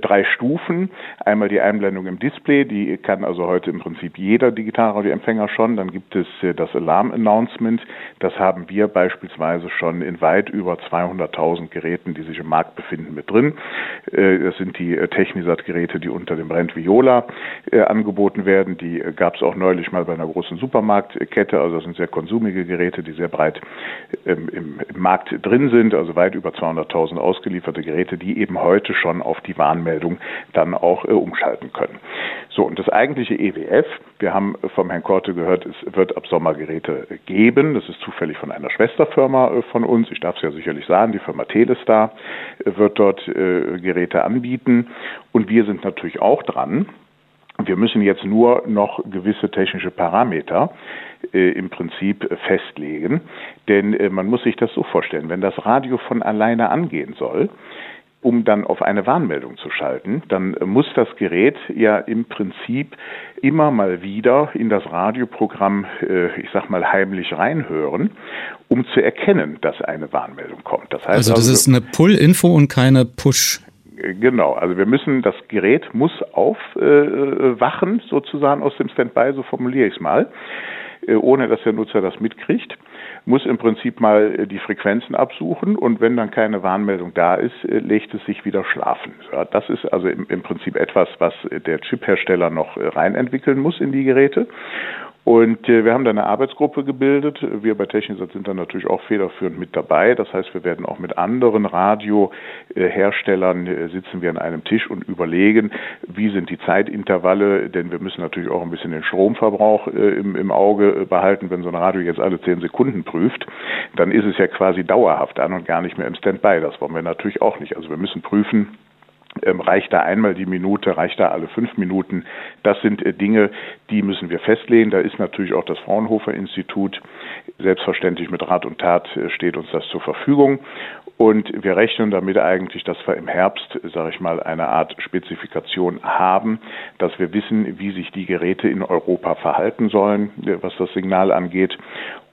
drei Stufen. Einmal die Einblendung im Display, die kann also heute im Prinzip jeder Digitalradioempfänger schon. Dann gibt es äh, das Alarm Announcement. Das haben wir beispielsweise schon in weit über 200.000 Geräten, die sich im Markt befinden, mit drin. Äh, das sind die äh, Technisat-Geräte, die unter dem Brand Viola angeboten werden. Die gab es auch neulich mal bei einer großen Supermarktkette. Also das sind sehr konsumige Geräte, die sehr breit ähm, im, Markt drin sind. Also weit über 200.000 ausgelieferte Geräte, die eben heute schon auf die Warn Warnmeldung dann auch äh, umschalten können. So, und das eigentliche EWF, wir haben vom Herrn Korte gehört, es wird ab Sommer Geräte geben. Das ist zufällig von einer Schwesterfirma äh, von uns. Ich darf es ja sicherlich sagen, die Firma Telestar äh, wird dort äh, Geräte anbieten. Und wir sind natürlich auch dran. Wir müssen jetzt nur noch gewisse technische Parameter äh, im Prinzip festlegen. Denn äh, man muss sich das so vorstellen, wenn das Radio von alleine angehen soll, um dann auf eine Warnmeldung zu schalten, dann muss das Gerät ja im Prinzip immer mal wieder in das Radioprogramm, äh, ich sag mal, heimlich reinhören, um zu erkennen, dass eine Warnmeldung kommt. Das heißt also, das also, ist eine Pull-Info und keine Push. Genau, also wir müssen, das Gerät muss aufwachen, äh, sozusagen aus dem Standby, so formuliere ich es mal, äh, ohne dass der Nutzer das mitkriegt muss im Prinzip mal äh, die Frequenzen absuchen und wenn dann keine Warnmeldung da ist, äh, legt es sich wieder schlafen. Das ist also im, Prinzip etwas, was der Chiphersteller noch äh, reinentwickeln muss in die Geräte. Und äh, wir haben da eine Arbeitsgruppe gebildet. Wir bei Technisat sind da natürlich auch federführend mit dabei. Das heißt, wir werden auch mit anderen Radioherstellern äh, sitzen wir an einem Tisch und überlegen, wie sind die Zeitintervalle, denn wir müssen natürlich auch ein bisschen den Stromverbrauch äh, im, im Auge behalten. Wenn so ein Radio jetzt alle zehn Sekunden prüft, dann ist es ja quasi dauerhaft an und gar nicht mehr im Standby. Das wollen wir natürlich auch nicht. Also wir müssen prüfen, ähm, reicht da einmal die Minute, reicht da alle fünf Minuten? Das sind äh, Dinge, die müssen wir festlegen. Da ist natürlich auch das Fraunhofer Institut selbstverständlich mit Rat und Tat äh, steht uns das zur Verfügung. Und wir rechnen damit eigentlich, dass wir im Herbst, sage ich mal, eine Art Spezifikation haben, dass wir wissen, wie sich die Geräte in Europa verhalten sollen, äh, was das Signal angeht.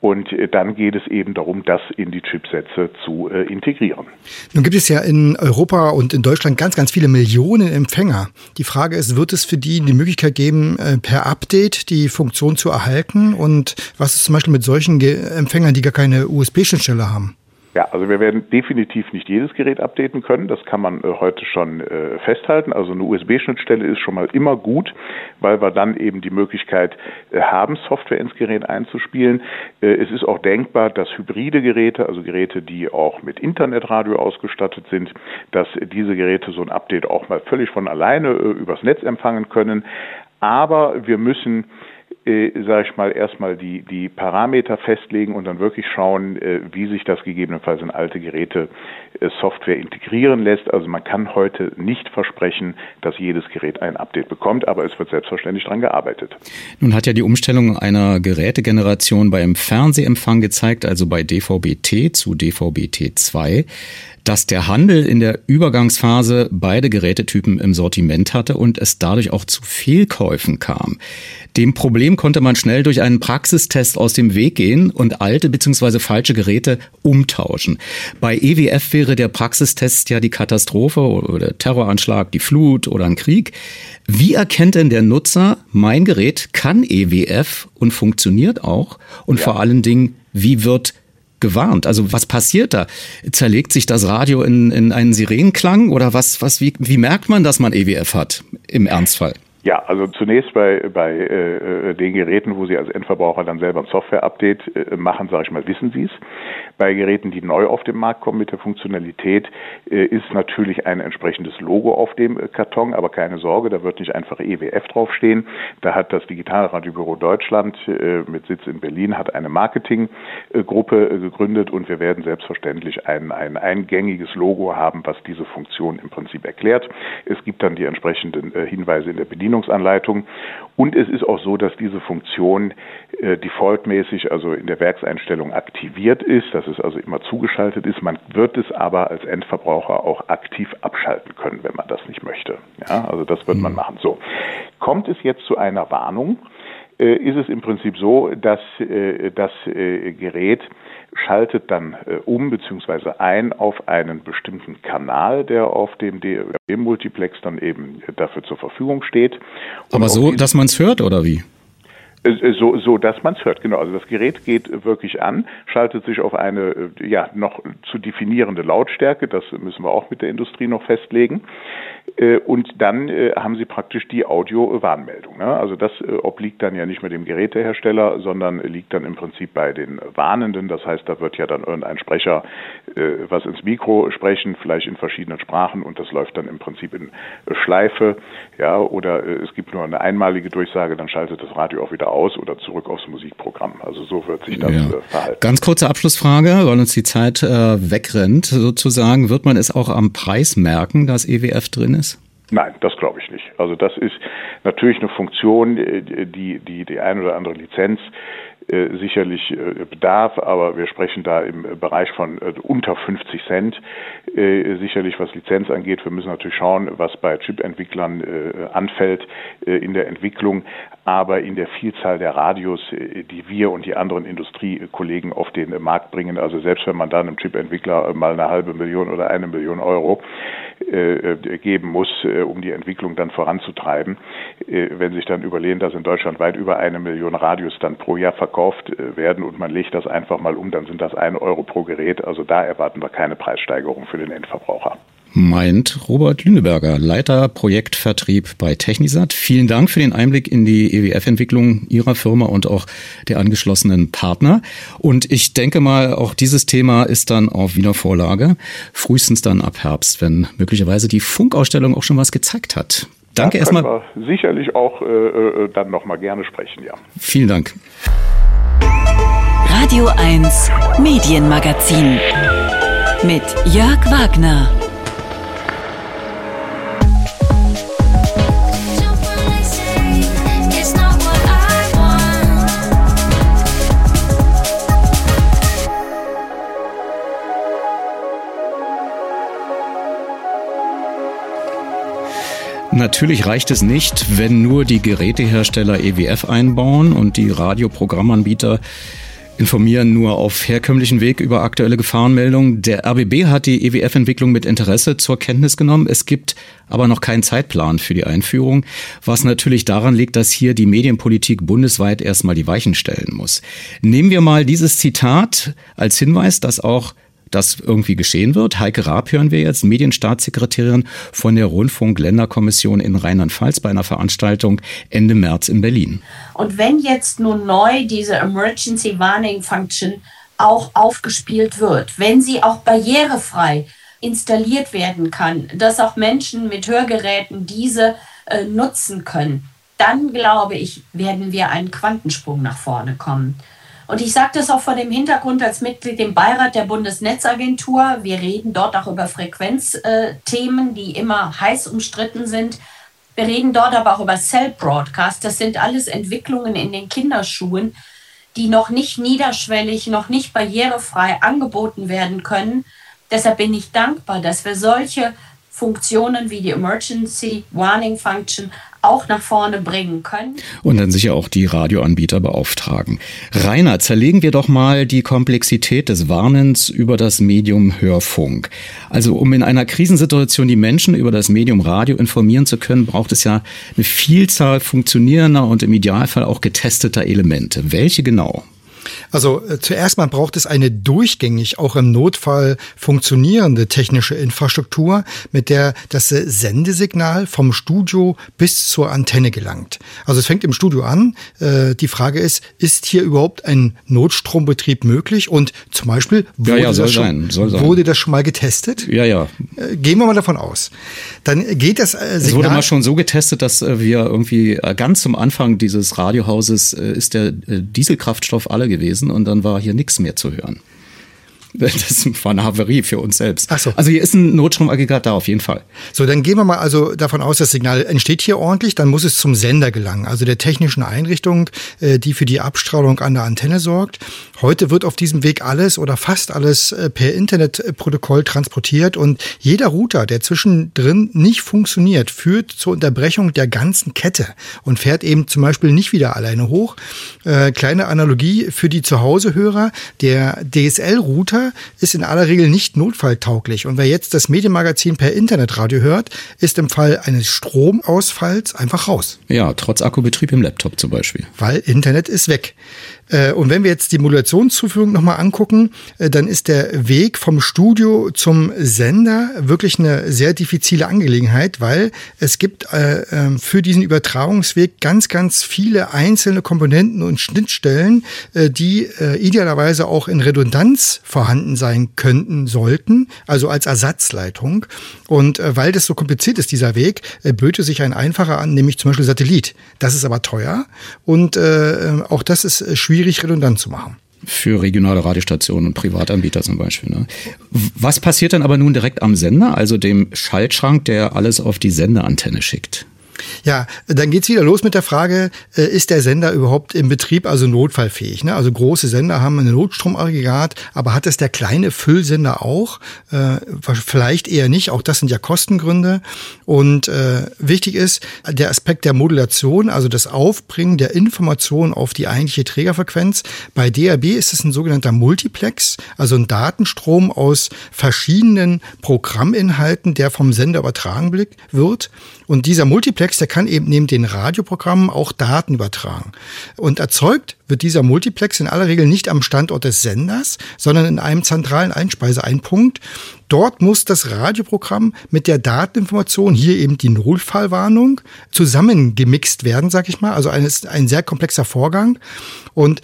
Und äh, dann geht es eben darum, das in die Chipsätze zu äh, integrieren. Nun gibt es ja in Europa und in Deutschland ganz, ganz viele Millionen Empfänger. Die Frage ist, wird es für die die Möglichkeit geben, per Update die Funktion zu erhalten? Und was ist zum Beispiel mit solchen Empfängern, die gar keine USB-Schnittstelle haben? Ja, also wir werden definitiv nicht jedes Gerät updaten können. Das kann man äh, heute schon äh, festhalten. Also eine USB-Schnittstelle ist schon mal immer gut, weil wir dann eben die Möglichkeit äh, haben, Software ins Gerät einzuspielen. Äh, es ist auch denkbar, dass hybride Geräte, also Geräte, die auch mit Internetradio ausgestattet sind, dass diese Geräte so ein Update auch mal völlig von alleine äh, übers Netz empfangen können. Aber wir müssen äh, sage ich mal, erstmal die, die Parameter festlegen und dann wirklich schauen, äh, wie sich das gegebenenfalls in alte Geräte äh, Software integrieren lässt. Also man kann heute nicht versprechen, dass jedes Gerät ein Update bekommt, aber es wird selbstverständlich daran gearbeitet. Nun hat ja die Umstellung einer Gerätegeneration beim Fernsehempfang gezeigt, also bei DVB-T zu DVB-T2 dass der Handel in der Übergangsphase beide Gerätetypen im Sortiment hatte und es dadurch auch zu Fehlkäufen kam. Dem Problem konnte man schnell durch einen Praxistest aus dem Weg gehen und alte bzw. falsche Geräte umtauschen. Bei EWF wäre der Praxistest ja die Katastrophe oder Terroranschlag, die Flut oder ein Krieg. Wie erkennt denn der Nutzer, mein Gerät kann EWF und funktioniert auch? Und ja. vor allen Dingen, wie wird gewarnt? Also was passiert da? Zerlegt sich das Radio in, in einen Sirenenklang oder was, was, wie, wie merkt man, dass man EWF hat im Ernstfall? Ja, also zunächst bei, bei äh, äh, den Geräten, wo Sie als Endverbraucher dann selber ein Software-Update äh, machen, sage ich mal, wissen Sie es. Bei Geräten, die neu auf den Markt kommen mit der Funktionalität, äh, ist natürlich ein entsprechendes Logo auf dem äh, Karton, aber keine Sorge, da wird nicht einfach EWF draufstehen. Da hat das Digitalradiobüro Deutschland äh, mit Sitz in Berlin hat eine Marketinggruppe gegründet und wir werden selbstverständlich ein, ein eingängiges Logo haben, was diese Funktion im Prinzip erklärt. Es gibt dann die entsprechenden Hinweise in der Bedienung Bedienungsanleitung. Und es ist auch so, dass diese Funktion defaultmäßig, also in der Werkseinstellung aktiviert ist, dass es also immer zugeschaltet ist. Man wird es aber als Endverbraucher auch aktiv abschalten können, wenn man das nicht möchte. Ja, also das wird man mhm. machen. So. Kommt es jetzt zu einer Warnung, äh, ist es im Prinzip so, dass äh, das äh, Gerät schaltet dann um bzw. ein auf einen bestimmten Kanal, der auf dem DRB-Multiplex dann eben dafür zur Verfügung steht. Und Aber so, dass man es hört oder wie? Äh, so, so dass man es hört, genau. Also das Gerät geht wirklich an, schaltet sich auf eine äh, ja noch zu definierende Lautstärke, das müssen wir auch mit der Industrie noch festlegen. Äh, und dann haben Sie praktisch die Audio-Warnmeldung. Ne? Also das obliegt dann ja nicht mehr dem Gerätehersteller, sondern liegt dann im Prinzip bei den Warnenden. Das heißt, da wird ja dann irgendein Sprecher was ins Mikro sprechen, vielleicht in verschiedenen Sprachen und das läuft dann im Prinzip in Schleife. Ja, oder es gibt nur eine einmalige Durchsage, dann schaltet das Radio auch wieder aus oder zurück aufs Musikprogramm. Also so wird sich das ja. Äh, verhalten. Ganz kurze Abschlussfrage, weil uns die Zeit äh, wegrennt sozusagen. Wird man es auch am Preis merken, dass EWF drin ist? Nein, das glaube ich nicht. Also das ist natürlich eine Funktion, äh, die die, die ein oder andere Lizenz sicherlich äh, bedarf, aber wir sprechen da im Bereich von äh, unter 50 Cent sicherlich, was Lizenz angeht. Wir müssen natürlich schauen, was bei Chip-Entwicklern anfällt in der Entwicklung, aber in der Vielzahl der Radios, die wir und die anderen Industriekollegen auf den Markt bringen, also selbst wenn man da einem Chip-Entwickler mal eine halbe Million oder eine Million Euro geben muss, um die Entwicklung dann voranzutreiben, wenn sich dann überlegen, dass in Deutschland weit über eine Million Radios dann pro Jahr verkauft verkauft äh, werden und man legt das einfach mal um, dann sind das ein Euro pro Gerät. Also da erwarten wir keine Preissteigerung für den Endverbraucher meint Robert Lüneberger, Leiter Projektvertrieb bei Technisat. Vielen Dank für den Einblick in die EWF-Entwicklung Ihrer Firma und auch der angeschlossenen Partner. Und ich denke mal, auch dieses Thema ist dann auf Wiener Vorlage, frühestens dann ab Herbst, wenn möglicherweise die Funkausstellung auch schon was gezeigt hat. Danke da erstmal. Sicherlich auch äh, äh dann nochmal gerne sprechen, ja. Vielen Dank. Radio 1 Medienmagazin mit Jörg Wagner. Natürlich reicht es nicht, wenn nur die Gerätehersteller EWF einbauen und die Radioprogrammanbieter informieren nur auf herkömmlichen Weg über aktuelle Gefahrenmeldungen. Der RBB hat die EWF-Entwicklung mit Interesse zur Kenntnis genommen. Es gibt aber noch keinen Zeitplan für die Einführung, was natürlich daran liegt, dass hier die Medienpolitik bundesweit erstmal die Weichen stellen muss. Nehmen wir mal dieses Zitat als Hinweis, dass auch das irgendwie geschehen wird. Heike Raab hören wir jetzt, Medienstaatssekretärin von der Rundfunk-Länderkommission in Rheinland-Pfalz bei einer Veranstaltung Ende März in Berlin. Und wenn jetzt nun neu diese Emergency Warning Function auch aufgespielt wird, wenn sie auch barrierefrei installiert werden kann, dass auch Menschen mit Hörgeräten diese äh, nutzen können, dann glaube ich, werden wir einen Quantensprung nach vorne kommen. Und ich sage das auch vor dem Hintergrund als Mitglied im Beirat der Bundesnetzagentur. Wir reden dort auch über Frequenzthemen, die immer heiß umstritten sind. Wir reden dort aber auch über Cell Broadcast. Das sind alles Entwicklungen in den Kinderschuhen, die noch nicht niederschwellig, noch nicht barrierefrei angeboten werden können. Deshalb bin ich dankbar, dass wir solche Funktionen wie die Emergency Warning Function auch nach vorne bringen können. Und dann sicher auch die Radioanbieter beauftragen. Rainer, zerlegen wir doch mal die Komplexität des Warnens über das Medium Hörfunk. Also um in einer Krisensituation die Menschen über das Medium Radio informieren zu können, braucht es ja eine Vielzahl funktionierender und im Idealfall auch getesteter Elemente. Welche genau? Also äh, zuerst mal braucht es eine durchgängig, auch im Notfall funktionierende technische Infrastruktur, mit der das äh, Sendesignal vom Studio bis zur Antenne gelangt. Also es fängt im Studio an. Äh, die Frage ist, ist hier überhaupt ein Notstrombetrieb möglich? Und zum Beispiel wurde, ja, ja, das, schon, sein, wurde das schon mal getestet? Ja, ja. Äh, gehen wir mal davon aus. Dann geht das äh, Signal. Es wurde mal schon so getestet, dass äh, wir irgendwie ganz zum Anfang dieses Radiohauses ist der Dieselkraftstoff alle gewesen und dann war hier nichts mehr zu hören. Das war eine Havarie für uns selbst. Ach so. Also hier ist ein Notstromaggregat da auf jeden Fall. So, dann gehen wir mal also davon aus, das Signal entsteht hier ordentlich, dann muss es zum Sender gelangen, also der technischen Einrichtung, äh, die für die Abstrahlung an der Antenne sorgt. Heute wird auf diesem Weg alles oder fast alles äh, per Internetprotokoll transportiert und jeder Router, der zwischendrin nicht funktioniert, führt zur Unterbrechung der ganzen Kette und fährt eben zum Beispiel nicht wieder alleine hoch. Äh, kleine Analogie für die Zuhausehörer. Der DSL-Router ist in aller Regel nicht notfalltauglich. Und wer jetzt das Medienmagazin per Internetradio hört, ist im Fall eines Stromausfalls einfach raus. Ja, trotz Akkubetrieb im Laptop zum Beispiel. Weil Internet ist weg. Äh, und wenn wir jetzt die Modulationszuführung nochmal angucken, äh, dann ist der Weg vom Studio zum Sender wirklich eine sehr diffizile Angelegenheit, weil es gibt äh, ähm, für diesen Übertragungsweg ganz, ganz viele einzelne Komponenten und Schnittstellen, die idealerweise auch in Redundanz vorhanden sein könnten, sollten, also als Ersatzleitung. Und weil das so kompliziert ist, dieser Weg, böte sich ein einfacher an, nämlich zum Beispiel Satellit. Das ist aber teuer und auch das ist schwierig schwierig redundant zu machen. Für regionale Radiostationen und Privatanbieter zum Beispiel. Ne? Was passiert dann aber nun direkt am Sender, also dem Schaltschrank, der alles auf die Sendeantenne schickt? Ja, dann geht's wieder los mit der Frage, äh, ist der Sender überhaupt im Betrieb, also notfallfähig? Ne? Also große Sender haben ein Notstromaggregat, aber hat es der kleine Füllsender auch? Äh, vielleicht eher nicht, auch das sind ja Kostengründe. Und äh, wichtig ist der Aspekt der Modulation, also das Aufbringen der Information auf die eigentliche Trägerfrequenz. Bei DAB ist es ein sogenannter Multiplex, also ein Datenstrom aus verschiedenen Programminhalten, der vom Sender übertragen wird. Und dieser Multiplex, der kann eben neben den Radioprogrammen auch Daten übertragen. Und erzeugt wird dieser Multiplex in aller Regel nicht am Standort des Senders, sondern in einem zentralen Einspeiseeinpunkt. Dort muss das Radioprogramm mit der Dateninformation, hier eben die Notfallwarnung, zusammengemixt werden, sag ich mal. Also ein, ein sehr komplexer Vorgang. Und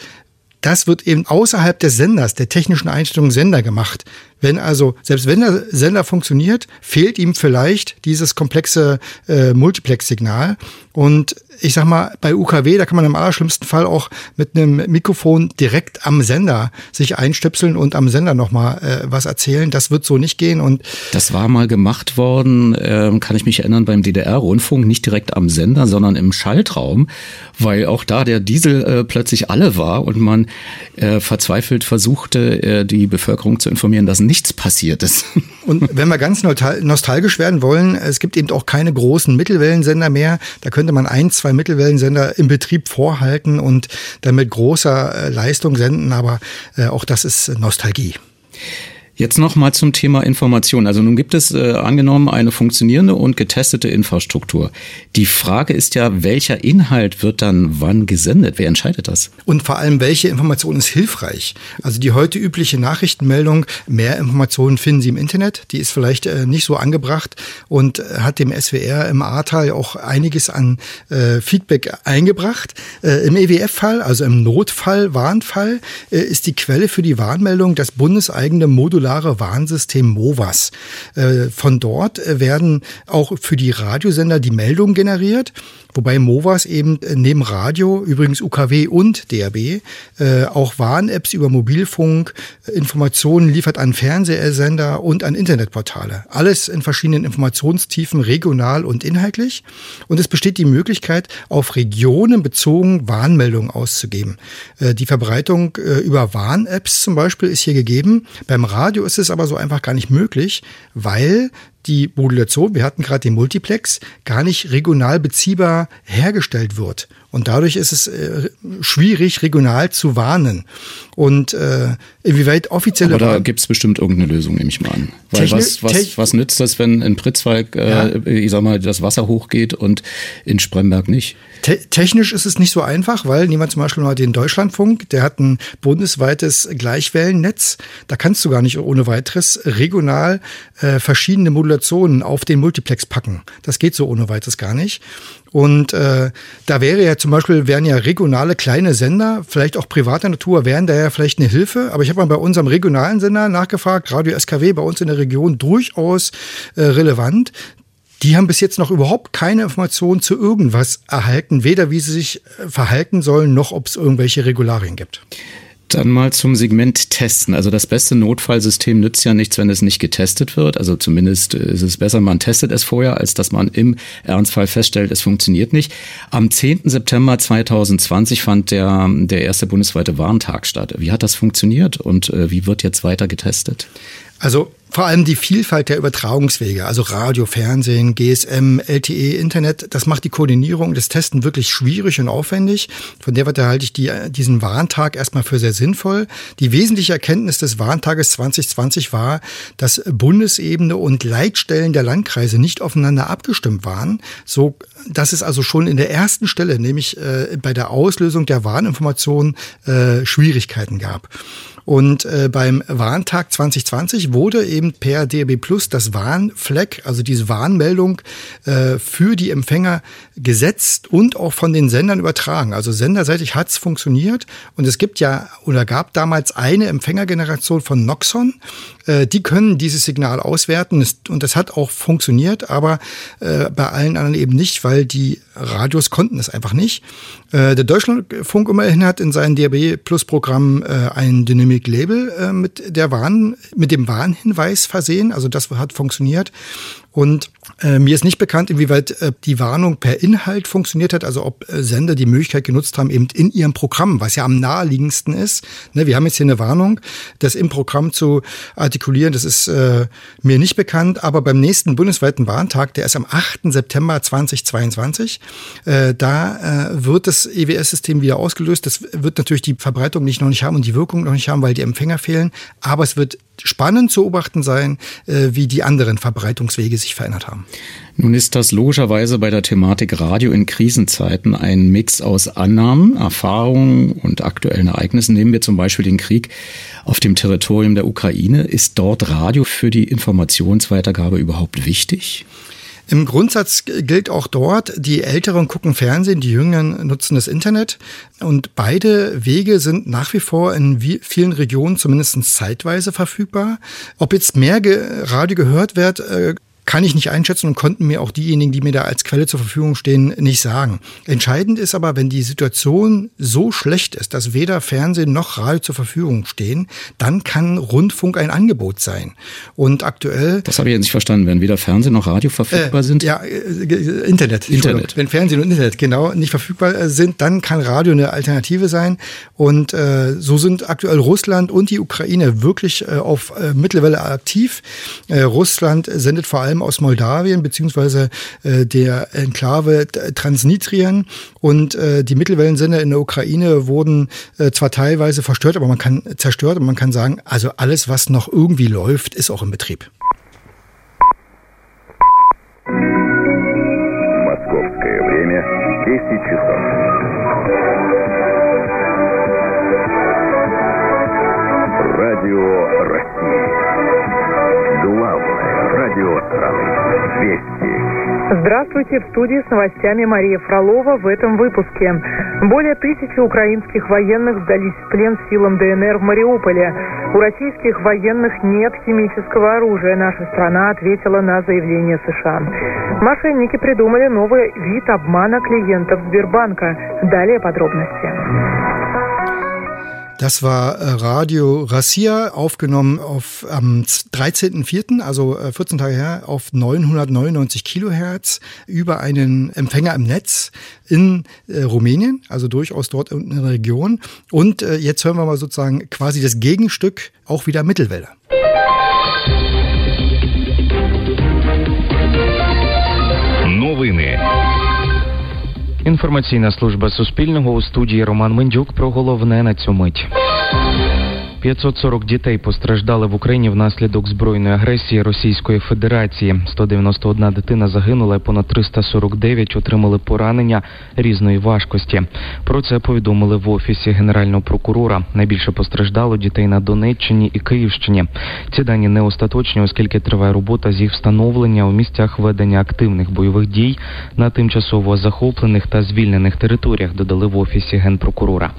das wird eben außerhalb des Senders, der technischen Einstellung Sender gemacht. Wenn also, selbst wenn der Sender funktioniert, fehlt ihm vielleicht dieses komplexe äh, Multiplex-Signal. Und ich sag mal, bei UKW, da kann man im allerschlimmsten Fall auch mit einem Mikrofon direkt am Sender sich einstöpseln und am Sender nochmal äh, was erzählen. Das wird so nicht gehen. Und das war mal gemacht worden, äh, kann ich mich erinnern, beim DDR-Rundfunk, nicht direkt am Sender, sondern im Schaltraum, weil auch da der Diesel äh, plötzlich alle war und man äh, verzweifelt versuchte, äh, die Bevölkerung zu informieren, dass nichts passiert ist. Und wenn wir ganz nostalgisch werden wollen, es gibt eben auch keine großen Mittelwellensender mehr. Da könnte man ein, zwei Mittelwellensender im Betrieb vorhalten und dann mit großer äh, Leistung senden, aber äh, auch das ist Nostalgie. Jetzt noch mal zum Thema Information. Also nun gibt es äh, angenommen eine funktionierende und getestete Infrastruktur. Die Frage ist ja, welcher Inhalt wird dann wann gesendet? Wer entscheidet das? Und vor allem, welche Information ist hilfreich? Also die heute übliche Nachrichtenmeldung, mehr Informationen finden Sie im Internet, die ist vielleicht äh, nicht so angebracht und hat dem SWR im Ahrtal auch einiges an äh, Feedback eingebracht. Äh, Im EWF-Fall, also im Notfall, Warnfall, äh, ist die Quelle für die Warnmeldung das bundeseigene Modular modulare Warnsystem MOVAS. Äh, von dort äh, werden auch für die Radiosender die Meldungen generiert Wobei MOVAS eben äh, neben Radio, übrigens UKW und DAB, äh, auch Warn-Apps über Mobilfunk, äh, Informationen liefert an Fernsehsender und an Internetportale. Alles in verschiedenen Informationstiefen, regional und inhaltlich. Und es besteht die Möglichkeit, auf Regionen bezogen Warnmeldungen auszugeben. Äh, die Verbreitung äh, über Warn-Apps zum Beispiel ist hier gegeben. Beim Radio ist es aber so einfach gar nicht möglich, weil die Modulation, wir hatten gerade den Multiplex, gar nicht regional beziehbar hergestellt wird. Und dadurch ist es äh, schwierig, regional zu warnen. Und äh, inwieweit offizielle. Aber da gibt es bestimmt irgendeine Lösung, nehme ich mal an. Weil Techni was, was, was nützt das, wenn in Pritzwalk, äh, ja. ich sag mal, das Wasser hochgeht und in Spremberg nicht? Te technisch ist es nicht so einfach, weil niemand zum Beispiel mal den Deutschlandfunk, der hat ein bundesweites Gleichwellennetz. Da kannst du gar nicht ohne weiteres regional äh, verschiedene Modulationen auf den Multiplex packen. Das geht so ohne weiteres gar nicht. Und äh, da wäre ja zum Beispiel, wären ja regionale kleine Sender, vielleicht auch privater Natur, wären da ja vielleicht eine Hilfe. Aber ich habe mal bei unserem regionalen Sender nachgefragt, Radio SKW bei uns in der Region durchaus äh, relevant. Die haben bis jetzt noch überhaupt keine Informationen zu irgendwas erhalten, weder wie sie sich äh, verhalten sollen, noch ob es irgendwelche Regularien gibt. Dann mal zum Segment Testen. Also das beste Notfallsystem nützt ja nichts, wenn es nicht getestet wird. Also zumindest ist es besser, man testet es vorher, als dass man im Ernstfall feststellt, es funktioniert nicht. Am 10. September 2020 fand der, der erste bundesweite Warntag statt. Wie hat das funktioniert und äh, wie wird jetzt weiter getestet? Also vor allem die Vielfalt der Übertragungswege, also Radio, Fernsehen, GSM, LTE, Internet, das macht die Koordinierung des Testen wirklich schwierig und aufwendig. Von der Warte halte ich die, diesen Warntag erstmal für sehr sinnvoll. Die wesentliche Erkenntnis des Warntages 2020 war, dass Bundesebene und Leitstellen der Landkreise nicht aufeinander abgestimmt waren, so dass es also schon in der ersten Stelle, nämlich äh, bei der Auslösung der Warninformation, äh, Schwierigkeiten gab. Und äh, beim Warntag 2020 wurde eben per DRB Plus das Warnfleck, also diese Warnmeldung äh, für die Empfänger gesetzt und auch von den Sendern übertragen. Also senderseitig hat's funktioniert. Und es gibt ja oder gab damals eine Empfängergeneration von Noxon, äh, die können dieses Signal auswerten. Und das hat auch funktioniert, aber äh, bei allen anderen eben nicht, weil die Radios konnten es einfach nicht. Äh, der Deutschlandfunk immerhin hat in seinem DRB Plus Programm äh, ein Dynamic Label äh, mit der Warn, mit dem Warnhinweis versehen. Also das hat funktioniert. Und äh, mir ist nicht bekannt, inwieweit äh, die Warnung per Inhalt funktioniert hat, also ob äh, Sender die Möglichkeit genutzt haben, eben in ihrem Programm, was ja am naheliegendsten ist. Ne, wir haben jetzt hier eine Warnung, das im Programm zu artikulieren, das ist äh, mir nicht bekannt, aber beim nächsten bundesweiten Warntag, der ist am 8. September 2022, äh, da äh, wird das EWS-System wieder ausgelöst. Das wird natürlich die Verbreitung nicht noch nicht haben und die Wirkung noch nicht haben, weil die Empfänger fehlen, aber es wird spannend zu beobachten sein, äh, wie die anderen Verbreitungswege sich verändert haben. Nun ist das logischerweise bei der Thematik Radio in Krisenzeiten ein Mix aus Annahmen, Erfahrungen und aktuellen Ereignissen. Nehmen wir zum Beispiel den Krieg auf dem Territorium der Ukraine. Ist dort Radio für die Informationsweitergabe überhaupt wichtig? Im Grundsatz gilt auch dort, die Älteren gucken Fernsehen, die Jüngeren nutzen das Internet. Und beide Wege sind nach wie vor in vielen Regionen zumindest zeitweise verfügbar. Ob jetzt mehr Radio gehört wird, äh, kann ich nicht einschätzen und konnten mir auch diejenigen, die mir da als Quelle zur Verfügung stehen, nicht sagen. Entscheidend ist aber, wenn die Situation so schlecht ist, dass weder Fernsehen noch Radio zur Verfügung stehen, dann kann Rundfunk ein Angebot sein. Und aktuell. Das habe ich jetzt nicht verstanden. Wenn weder Fernsehen noch Radio verfügbar äh, sind? Ja, äh, Internet. Internet. Wenn Fernsehen und Internet genau nicht verfügbar äh, sind, dann kann Radio eine Alternative sein. Und äh, so sind aktuell Russland und die Ukraine wirklich äh, auf äh, Mittelwelle aktiv. Äh, Russland sendet vor allem allem aus Moldawien beziehungsweise äh, der Enklave Transnistrien und äh, die Mittelwellensender in der Ukraine wurden äh, zwar teilweise verstört, aber man kann zerstört, aber man kann sagen, also alles, was noch irgendwie läuft, ist auch im Betrieb. Страны. Здравствуйте, в студии с новостями Мария Фролова в этом выпуске. Более тысячи украинских военных сдались в плен силам ДНР в Мариуполе. У российских военных нет химического оружия. Наша страна ответила на заявление США. Мошенники придумали новый вид обмана клиентов Сбербанка. Далее подробности. Das war äh, Radio Rassia, aufgenommen auf am 13.04., also 14 äh, Tage her, auf 999 Kilohertz über einen Empfänger im Netz in äh, Rumänien, also durchaus dort in der Region. Und äh, jetzt hören wir mal sozusagen quasi das Gegenstück, auch wieder Mittelwelle. Новини Інформаційна служба Суспільного у студії Роман Мендюк про головне на цю мить. 540 дітей постраждали в Україні внаслідок збройної агресії Російської Федерації. 191 дитина загинула, понад 349 отримали поранення різної важкості. Про це повідомили в офісі генерального прокурора. Найбільше постраждало дітей на Донеччині і Київщині. Ці дані не остаточні, оскільки триває робота з їх встановлення у місцях ведення активних бойових дій на тимчасово захоплених та звільнених територіях. Додали в офісі генпрокурора.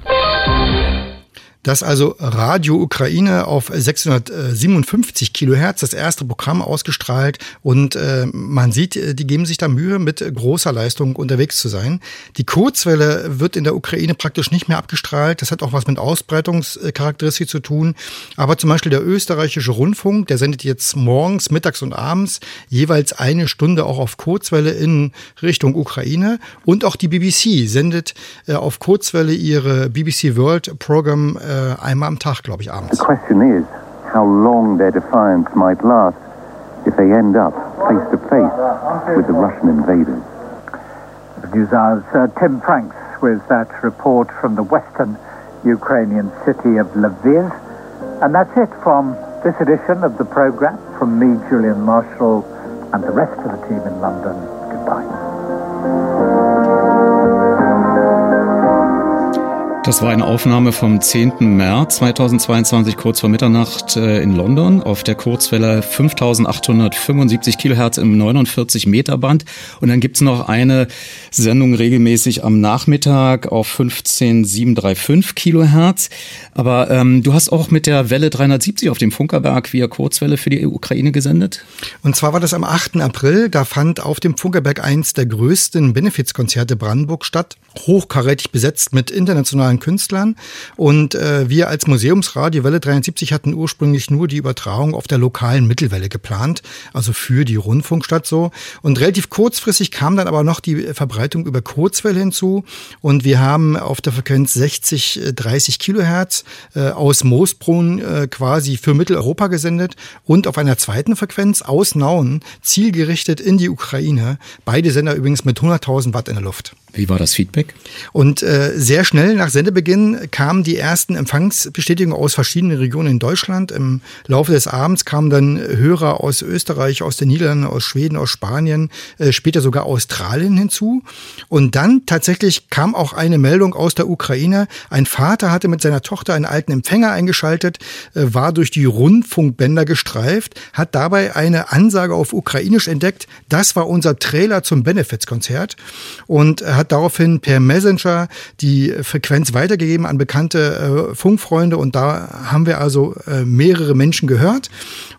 Dass also Radio Ukraine auf 657 Kilohertz das erste Programm ausgestrahlt und äh, man sieht, äh, die geben sich da Mühe, mit großer Leistung unterwegs zu sein. Die Kurzwelle wird in der Ukraine praktisch nicht mehr abgestrahlt. Das hat auch was mit Ausbreitungscharakteristik zu tun. Aber zum Beispiel der österreichische Rundfunk, der sendet jetzt morgens, mittags und abends jeweils eine Stunde auch auf Kurzwelle in Richtung Ukraine. Und auch die BBC sendet äh, auf Kurzwelle ihre BBC World Program äh, einmal am Tag, glaube ich, abends. The question is how long their defiance might last if they end up face to face with the Russian invaders. NewsHour's uh, Tim Franks with that report from the western Ukrainian city of Lviv. And that's it from this edition of the program. From me, Julian Marshall, and the rest of the team in London, goodbye. Das war eine Aufnahme vom 10. März 2022, kurz vor Mitternacht äh, in London, auf der Kurzwelle 5875 Kilohertz im 49 Meter Band. Und dann gibt's noch eine Sendung regelmäßig am Nachmittag auf 15735 Kilohertz. Aber ähm, du hast auch mit der Welle 370 auf dem Funkerberg via Kurzwelle für die Ukraine gesendet? Und zwar war das am 8. April. Da fand auf dem Funkerberg eins der größten Benefizkonzerte Brandenburg statt. Hochkarätig besetzt mit internationalen Künstlern. Und äh, wir als Museumsradio Welle 73 hatten ursprünglich nur die Übertragung auf der lokalen Mittelwelle geplant, also für die Rundfunkstadt so. Und relativ kurzfristig kam dann aber noch die Verbreitung über Kurzwelle hinzu. Und wir haben auf der Frequenz 60, 30 Kilohertz äh, aus Moosbrunn äh, quasi für Mitteleuropa gesendet und auf einer zweiten Frequenz aus Nauen zielgerichtet in die Ukraine. Beide Sender übrigens mit 100.000 Watt in der Luft. Wie war das Feedback? Und äh, sehr schnell nach Sendebeginn kamen die ersten Empfangsbestätigungen aus verschiedenen Regionen in Deutschland. Im Laufe des Abends kamen dann Hörer aus Österreich, aus den Niederlanden, aus Schweden, aus Spanien, äh, später sogar Australien hinzu. Und dann tatsächlich kam auch eine Meldung aus der Ukraine. Ein Vater hatte mit seiner Tochter einen alten Empfänger eingeschaltet, äh, war durch die Rundfunkbänder gestreift, hat dabei eine Ansage auf Ukrainisch entdeckt. Das war unser Trailer zum Benefits-Konzert und hat daraufhin per Messenger die Frequenz weitergegeben an bekannte äh, Funkfreunde und da haben wir also äh, mehrere Menschen gehört.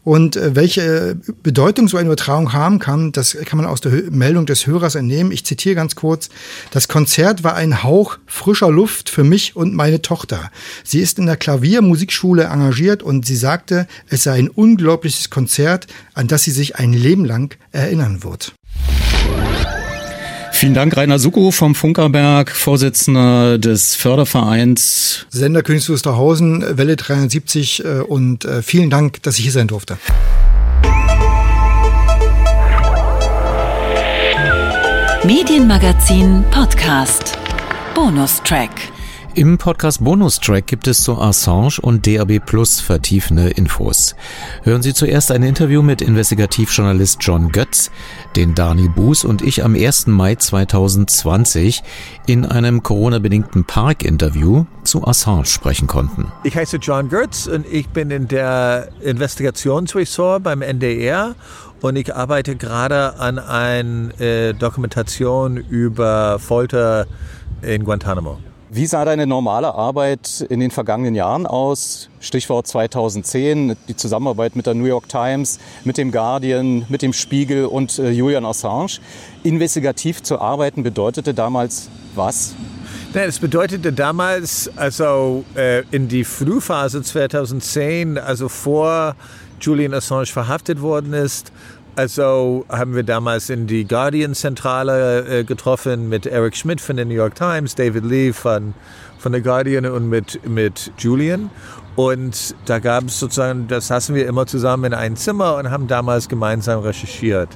Und äh, welche Bedeutung so eine Übertragung haben kann, das kann man aus der Meldung des Hörers entnehmen. Ich zitiere ganz kurz. Das Konzert war ein Hauch frischer Luft für mich und meine Tochter. Sie ist in der Klaviermusikschule engagiert und sie sagte, es sei ein unglaubliches Konzert, an das sie sich ein Leben lang erinnern wird. Vielen Dank, Rainer Suko vom Funkerberg, Vorsitzender des Fördervereins. Sender Königs Wusterhausen, Welle 370 äh, und äh, vielen Dank, dass ich hier sein durfte. Medienmagazin Podcast. Bonustrack. Im Podcast Bonustrack gibt es zu Assange und DAB Plus vertiefende Infos. Hören Sie zuerst ein Interview mit Investigativjournalist John Götz, den Dani Buß und ich am 1. Mai 2020 in einem Corona-bedingten Park-Interview zu Assange sprechen konnten. Ich heiße John Götz und ich bin in der Investigationsressort beim NDR und ich arbeite gerade an einer äh, Dokumentation über Folter in Guantanamo. Wie sah deine normale Arbeit in den vergangenen Jahren aus? Stichwort 2010, die Zusammenarbeit mit der New York Times, mit dem Guardian, mit dem Spiegel und äh, Julian Assange. Investigativ zu arbeiten bedeutete damals was? Nein, es bedeutete damals, also äh, in die Frühphase 2010, also vor Julian Assange verhaftet worden ist, also haben wir damals in die Guardian-Zentrale äh, getroffen mit Eric Schmidt von der New York Times, David Lee von, von der Guardian und mit, mit Julian. Und da gab es sozusagen, das saßen wir immer zusammen in einem Zimmer und haben damals gemeinsam recherchiert.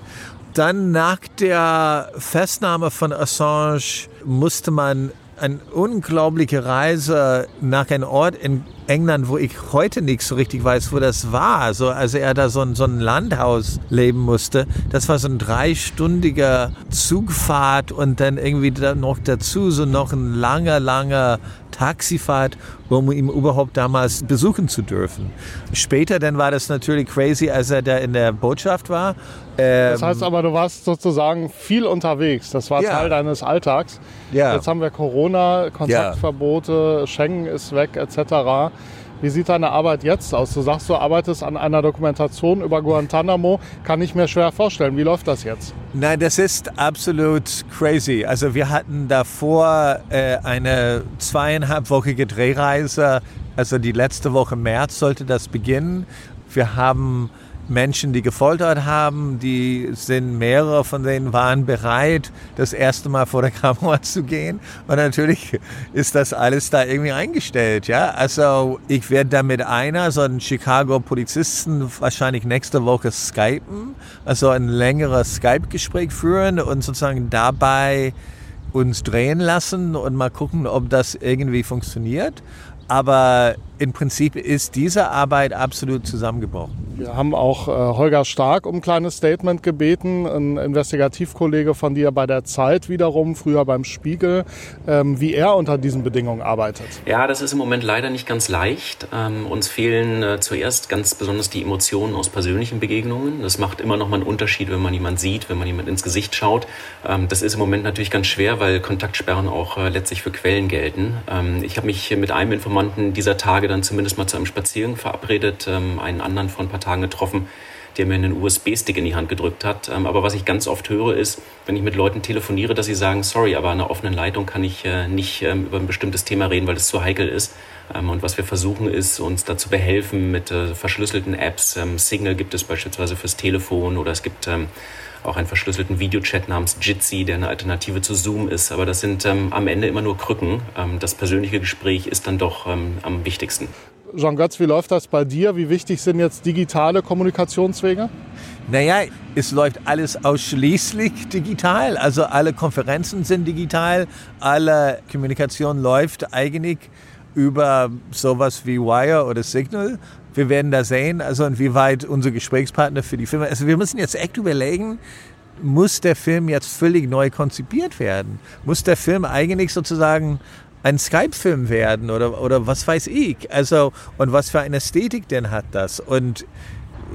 Dann nach der Festnahme von Assange musste man eine unglaubliche Reise nach einem Ort in England, wo ich heute nicht so richtig weiß, wo das war. Also, also er da so ein, so ein Landhaus leben musste. Das war so ein dreistündiger Zugfahrt und dann irgendwie dann noch dazu so noch ein langer, langer Taxifahrt, um ihn überhaupt damals besuchen zu dürfen. Später dann war das natürlich crazy, als er da in der Botschaft war. Ähm, das heißt aber, du warst sozusagen viel unterwegs. Das war ja. Teil deines Alltags. Ja. Jetzt haben wir Corona, Kontaktverbote, ja. Schengen ist weg etc. Wie sieht deine Arbeit jetzt aus? Du sagst, du arbeitest an einer Dokumentation über Guantanamo. Kann ich mir schwer vorstellen. Wie läuft das jetzt? Nein, das ist absolut crazy. Also wir hatten davor äh, eine zweieinhalbwöchige Drehreise. Also die letzte Woche März sollte das beginnen. Wir haben Menschen, die gefoltert haben, die sind, mehrere von denen waren bereit, das erste Mal vor der Kamera zu gehen. Und natürlich ist das alles da irgendwie eingestellt, ja. Also ich werde da mit einer, so einem Chicago-Polizisten wahrscheinlich nächste Woche skypen, also ein längeres Skype-Gespräch führen und sozusagen dabei uns drehen lassen und mal gucken, ob das irgendwie funktioniert. Aber im Prinzip ist diese Arbeit absolut zusammengebrochen. Wir haben auch äh, Holger Stark um ein kleines Statement gebeten, ein Investigativkollege von dir bei der Zeit wiederum, früher beim Spiegel, ähm, wie er unter diesen Bedingungen arbeitet. Ja, das ist im Moment leider nicht ganz leicht. Ähm, uns fehlen äh, zuerst ganz besonders die Emotionen aus persönlichen Begegnungen. Das macht immer noch mal einen Unterschied, wenn man jemanden sieht, wenn man jemand ins Gesicht schaut. Ähm, das ist im Moment natürlich ganz schwer, weil Kontaktsperren auch äh, letztlich für Quellen gelten. Ähm, ich habe mich mit einem Informanten dieser Tage Tage dann zumindest mal zu einem Spaziergang verabredet, ähm, einen anderen vor ein paar Tagen getroffen, der mir einen USB-Stick in die Hand gedrückt hat. Ähm, aber was ich ganz oft höre, ist, wenn ich mit Leuten telefoniere, dass sie sagen, sorry, aber an einer offenen Leitung kann ich äh, nicht ähm, über ein bestimmtes Thema reden, weil es zu heikel ist. Ähm, und was wir versuchen, ist, uns dazu behelfen mit äh, verschlüsselten Apps. Ähm, Signal gibt es beispielsweise fürs Telefon oder es gibt ähm, auch einen verschlüsselten Videochat namens Jitsi, der eine Alternative zu Zoom ist. Aber das sind ähm, am Ende immer nur Krücken. Ähm, das persönliche Gespräch ist dann doch ähm, am wichtigsten. Jean Götz, wie läuft das bei dir? Wie wichtig sind jetzt digitale Kommunikationswege? Naja, es läuft alles ausschließlich digital. Also alle Konferenzen sind digital, alle Kommunikation läuft eigentlich über sowas wie Wire oder Signal. Wir werden da sehen, also inwieweit unsere Gesprächspartner für die Filme. Also wir müssen jetzt echt überlegen, muss der Film jetzt völlig neu konzipiert werden? Muss der Film eigentlich sozusagen ein Skype-Film werden oder, oder was weiß ich? Also, und was für eine Ästhetik denn hat das? Und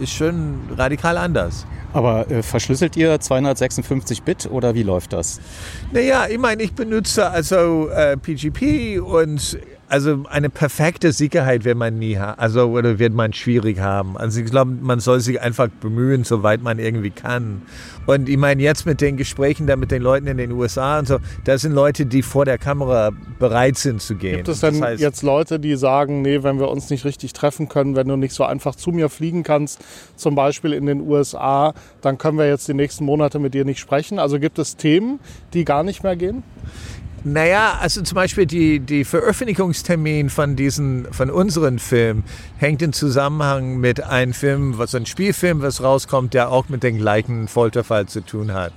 ist schon radikal anders. Aber äh, verschlüsselt ihr 256 Bit oder wie läuft das? Naja, ich meine, ich benutze also äh, PGP und also eine perfekte Sicherheit wird man nie haben, also oder wird man schwierig haben. Also ich glaube, man soll sich einfach bemühen, soweit man irgendwie kann. Und ich meine jetzt mit den Gesprächen da mit den Leuten in den USA und so, da sind Leute, die vor der Kamera bereit sind zu gehen. Gibt es denn das heißt, jetzt Leute, die sagen, nee, wenn wir uns nicht richtig treffen können, wenn du nicht so einfach zu mir fliegen kannst, zum Beispiel in den USA, dann können wir jetzt die nächsten Monate mit dir nicht sprechen? Also gibt es Themen, die gar nicht mehr gehen? Naja, also zum Beispiel die, die Veröffentlichungstermin von diesen, von unseren Filmen hängt in Zusammenhang mit einem Film, was ein Spielfilm, was rauskommt, der auch mit dem gleichen Folterfall zu tun hat.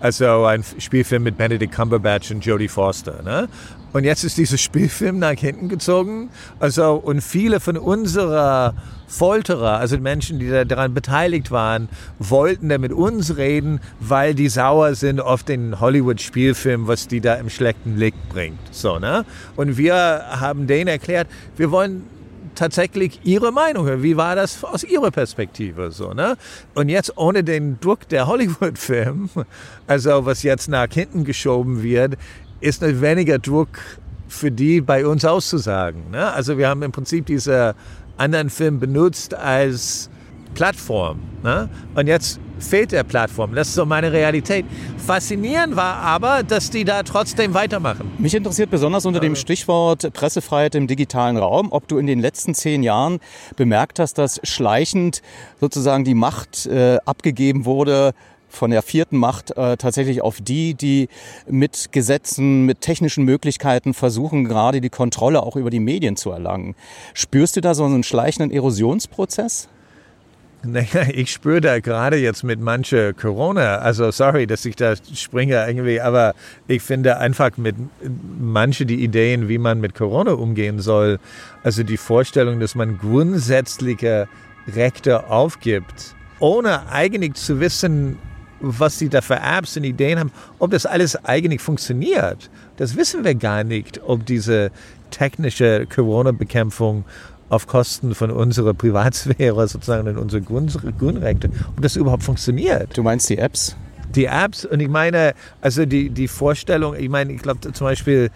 Also ein Spielfilm mit Benedict Cumberbatch und Jodie Foster. Ne? Und jetzt ist dieser Spielfilm nach hinten gezogen. Also, und viele von unserer Folterer, also Menschen, die daran beteiligt waren, wollten da mit uns reden, weil die sauer sind auf den Hollywood-Spielfilm, was die da im schlechten Licht bringt. So, ne? Und wir haben denen erklärt, wir wollen tatsächlich ihre Meinung hören. Wie war das aus ihrer Perspektive so, ne? Und jetzt ohne den Druck der Hollywood-Film, also was jetzt nach hinten geschoben wird, ist nicht weniger Druck für die bei uns auszusagen. Ne? Also wir haben im Prinzip diese anderen Film benutzt als Plattform. Ne? Und jetzt fehlt der Plattform. Das ist so meine Realität. Faszinierend war aber, dass die da trotzdem weitermachen. Mich interessiert besonders unter dem Stichwort Pressefreiheit im digitalen Raum, ob du in den letzten zehn Jahren bemerkt hast, dass schleichend sozusagen die Macht äh, abgegeben wurde von der vierten Macht äh, tatsächlich auf die, die mit Gesetzen, mit technischen Möglichkeiten versuchen, gerade die Kontrolle auch über die Medien zu erlangen. Spürst du da so einen schleichenden Erosionsprozess? Naja, ich spüre da gerade jetzt mit manche Corona, also sorry, dass ich da springe irgendwie, aber ich finde einfach mit manche die Ideen, wie man mit Corona umgehen soll, also die Vorstellung, dass man grundsätzliche Rechte aufgibt, ohne eigentlich zu wissen, was sie da für Apps und Ideen haben, ob das alles eigentlich funktioniert. Das wissen wir gar nicht, ob diese technische Corona-Bekämpfung auf Kosten von unserer Privatsphäre, sozusagen in unsere Grundrechte, ob das überhaupt funktioniert. Du meinst die Apps? Die Apps und ich meine, also die, die Vorstellung, ich meine, ich glaube zum Beispiel,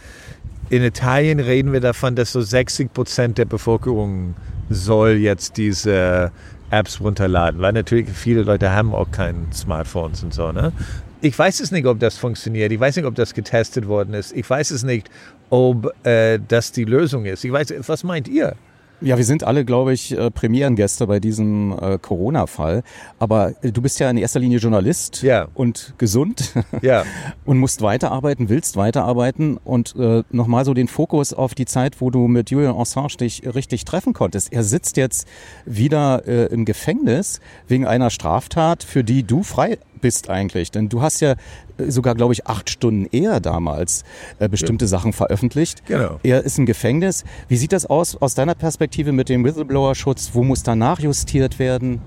in Italien reden wir davon, dass so 60 Prozent der Bevölkerung soll jetzt diese Apps runterladen, weil natürlich viele Leute haben auch keine Smartphones und so. Ne? Ich weiß es nicht, ob das funktioniert. Ich weiß nicht, ob das getestet worden ist. Ich weiß es nicht, ob äh, das die Lösung ist. Ich weiß, was meint ihr? Ja, wir sind alle, glaube ich, äh, Premierengäste bei diesem äh, Corona-Fall. Aber äh, du bist ja in erster Linie Journalist ja. und gesund ja. und musst weiterarbeiten, willst weiterarbeiten und äh, nochmal so den Fokus auf die Zeit, wo du mit Julian Assange dich richtig treffen konntest. Er sitzt jetzt wieder äh, im Gefängnis wegen einer Straftat, für die du frei bist eigentlich. Denn du hast ja äh, sogar, glaube ich, acht Stunden eher damals äh, bestimmte ja. Sachen veröffentlicht. Genau. Er ist im Gefängnis. Wie sieht das aus aus deiner Perspektive mit dem Whistleblower-Schutz? Wo muss da nachjustiert werden?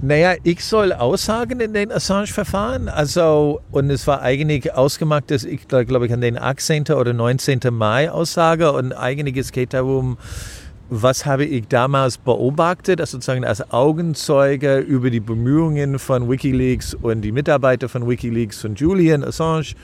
Naja, ich soll aussagen in den Assange-Verfahren. Also, und es war eigentlich ausgemacht, dass ich, glaube ich, an den 18. oder 19. Mai aussage. Und eigentlich es geht darum, was habe ich damals beobachtet, also sozusagen als Augenzeuge über die Bemühungen von Wikileaks und die Mitarbeiter von Wikileaks und Julian Assange,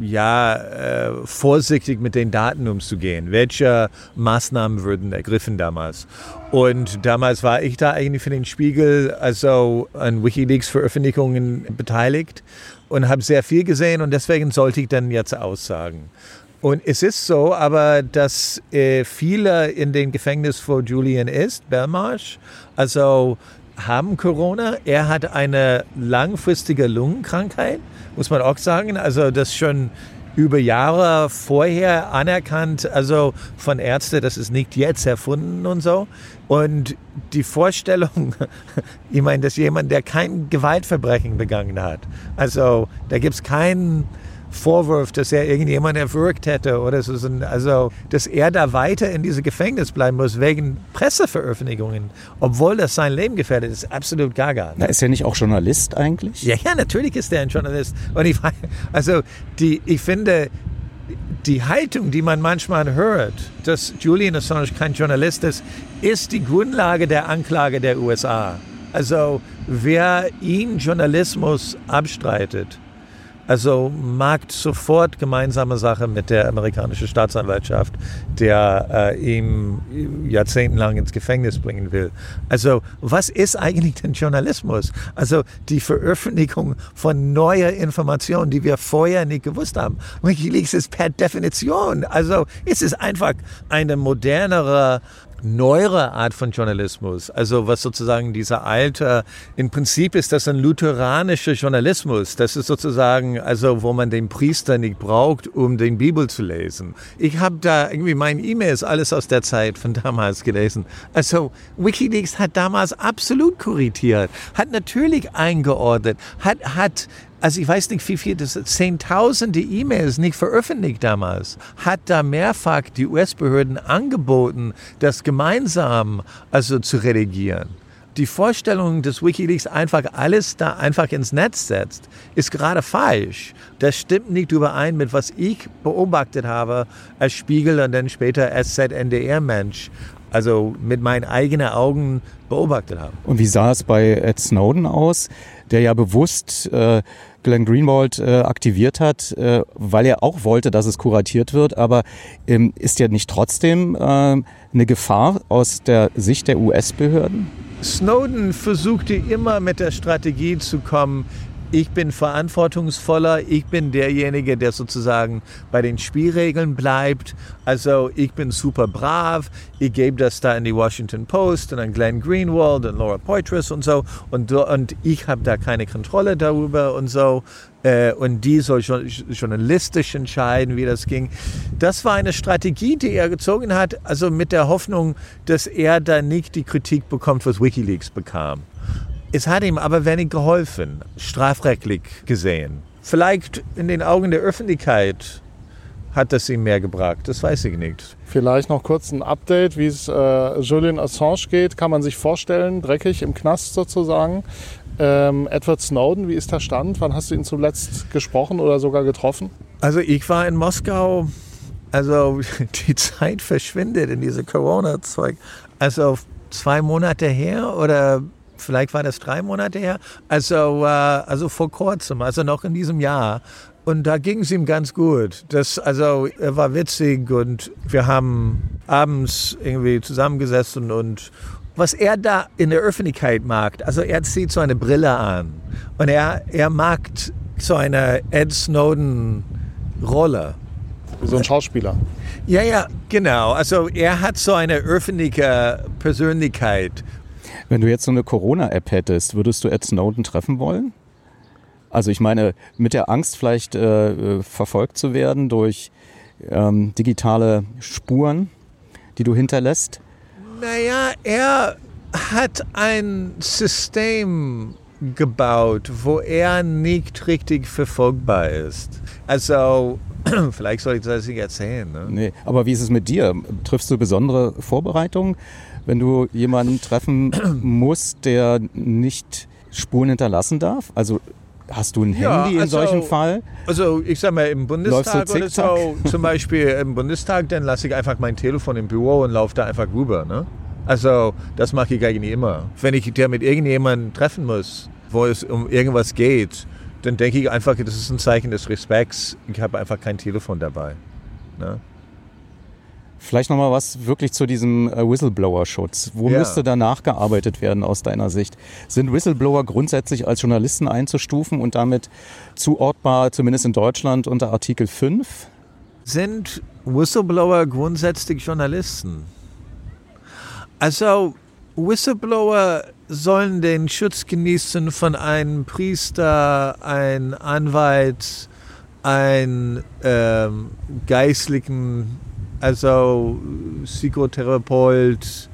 ja, äh, vorsichtig mit den Daten umzugehen. Welche Maßnahmen würden ergriffen damals? Und damals war ich da eigentlich für den Spiegel, also an Wikileaks Veröffentlichungen beteiligt und habe sehr viel gesehen und deswegen sollte ich dann jetzt aussagen. Und es ist so, aber dass äh, viele in den Gefängnis, wo Julian ist, Belmarsh, also haben Corona. Er hat eine langfristige Lungenkrankheit, muss man auch sagen. Also das schon über Jahre vorher anerkannt, also von Ärzten, das ist nicht jetzt erfunden und so. Und die Vorstellung, ich meine, dass jemand, der kein Gewaltverbrechen begangen hat, also da gibt es keinen Vorwurf, dass er irgendjemand erwürgt hätte oder so. Also, dass er da weiter in diesem Gefängnis bleiben muss wegen Presseveröffentlichungen, obwohl das sein Leben gefährdet, ist absolut gaga. Na, ist er nicht auch Journalist eigentlich? Ja, ja, natürlich ist er ein Journalist. Und ich, also, die, ich finde, die Haltung, die man manchmal hört, dass Julian Assange kein Journalist ist, ist die Grundlage der Anklage der USA. Also wer ihn Journalismus abstreitet, also mag sofort gemeinsame Sache mit der amerikanischen Staatsanwaltschaft, der äh, ihm jahrzehntelang ins Gefängnis bringen will. Also was ist eigentlich denn Journalismus? Also die Veröffentlichung von neuer Informationen, die wir vorher nicht gewusst haben. WikiLeaks ist per Definition, also es ist einfach eine modernere neuere Art von Journalismus, also was sozusagen dieser alte, im Prinzip ist das ein lutheranischer Journalismus, das ist sozusagen, also wo man den Priester nicht braucht, um den Bibel zu lesen. Ich habe da irgendwie meine E-Mails alles aus der Zeit von damals gelesen. Also Wikileaks hat damals absolut korrigiert, hat natürlich eingeordnet, hat, hat also ich weiß nicht, wie viel das zehntausende E-Mails nicht veröffentlicht damals, hat da mehrfach die US-Behörden angeboten, das gemeinsam also zu redigieren. Die Vorstellung, dass WikiLeaks einfach alles da einfach ins Netz setzt, ist gerade falsch. Das stimmt nicht überein mit was ich beobachtet habe als Spiegel und dann später als ZNDR-Mensch also mit meinen eigenen Augen beobachtet habe. Und wie sah es bei Ed Snowden aus, der ja bewusst äh, Glenn Greenwald äh, aktiviert hat, äh, weil er auch wollte, dass es kuratiert wird. Aber ähm, ist ja nicht trotzdem äh, eine Gefahr aus der Sicht der US-Behörden? Snowden versuchte immer mit der Strategie zu kommen, ich bin verantwortungsvoller, ich bin derjenige, der sozusagen bei den Spielregeln bleibt. Also ich bin super brav, ich gebe das da in die Washington Post und an Glenn Greenwald und Laura Poitras und so und, und ich habe da keine Kontrolle darüber und so. Äh, und die soll journalistisch entscheiden, wie das ging. Das war eine Strategie, die er gezogen hat, also mit der Hoffnung, dass er da nicht die Kritik bekommt, was Wikileaks bekam. Es hat ihm aber wenig geholfen, strafrechtlich gesehen. Vielleicht in den Augen der Öffentlichkeit hat das ihm mehr gebracht. Das weiß ich nicht. Vielleicht noch kurz ein Update, wie es äh, Julian Assange geht. Kann man sich vorstellen, dreckig im Knast sozusagen. Ähm, Edward Snowden, wie ist der Stand? Wann hast du ihn zuletzt gesprochen oder sogar getroffen? Also ich war in Moskau. Also die Zeit verschwindet in diese Corona-Zeug. Also zwei Monate her oder vielleicht war das drei Monate her, also, äh, also vor kurzem, also noch in diesem Jahr, Und da ging es ihm ganz gut. Das, also er war witzig und wir haben abends irgendwie zusammengesessen und was er da in der Öffentlichkeit mag, also er zieht so eine Brille an und er, er mag so eine Ed Snowden Rolle. Wie so ein Schauspieler. Ja, ja, genau. Also er hat so eine öffentliche Persönlichkeit. Wenn du jetzt so eine Corona-App hättest, würdest du Ed Snowden treffen wollen? Also ich meine, mit der Angst vielleicht äh, verfolgt zu werden durch ähm, digitale Spuren, die du hinterlässt? Naja, er hat ein System gebaut, wo er nicht richtig verfolgbar ist. Also, vielleicht soll ich das nicht erzählen. Ne? Nee, aber wie ist es mit dir? Triffst du besondere Vorbereitungen, wenn du jemanden treffen musst, der nicht Spuren hinterlassen darf? Also Hast du ein Ja, Handy in also- solchem Fall? Also ich sag mal, im Bundestag oder so, zum Beispiel im Bundestag, dann lasse ich einfach mein Telefon im Büro und laufe da einfach rüber. Ne? Also das mache ich eigentlich immer. Wenn ich mit irgendjemandem treffen muss, wo es um irgendwas geht, dann denke ich einfach, das ist ein Zeichen des Respekts. Ich habe einfach kein Telefon dabei. Ne? Vielleicht nochmal was wirklich zu diesem äh, Whistleblower-Schutz. Wo Ja. müsste da nachgearbeitet werden aus deiner Sicht? Sind Whistleblower grundsätzlich als Journalisten einzustufen und damit zuortbar, zumindest in Deutschland, unter Artikel 5? Sind Whistleblower grundsätzlich Journalisten? Also Whistleblower sollen den Schutz genießen von einem Priester, einem Anwalt, einem ähm, Geistlichen, also Psychotherapeut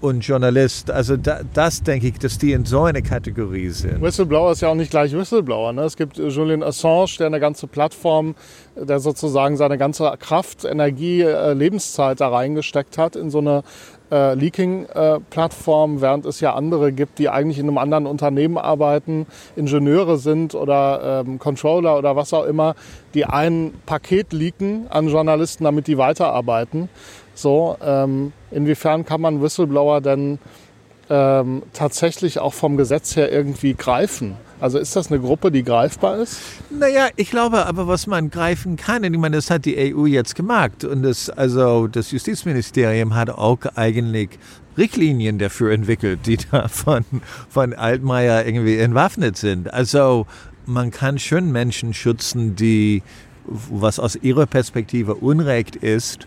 und Journalist. Also da, das denke ich, dass die in so eine Kategorie sind. Whistleblower ist ja auch nicht gleich Whistleblower. Ne? Es gibt äh, Julian Assange, der eine ganze Plattform, äh, der sozusagen seine ganze Kraft, Energie, äh, Lebenszeit da reingesteckt hat in so eine äh, Leaking-Plattform, während es ja andere gibt, die eigentlich in einem anderen Unternehmen arbeiten, Ingenieure sind oder ähm, Controller oder was auch immer, die ein Paket leaken an Journalisten, damit die weiterarbeiten. So, ähm, inwiefern kann man Whistleblower denn ähm, tatsächlich auch vom Gesetz her irgendwie greifen? Also ist das eine Gruppe, die greifbar ist? Naja, ich glaube aber, was man greifen kann, ich meine, das hat die EU jetzt gemacht und das, also das Justizministerium hat auch eigentlich Richtlinien dafür entwickelt, die da von, von Altmaier irgendwie entwaffnet sind. Also man kann schon Menschen schützen, die, was aus ihrer Perspektive Unrecht ist,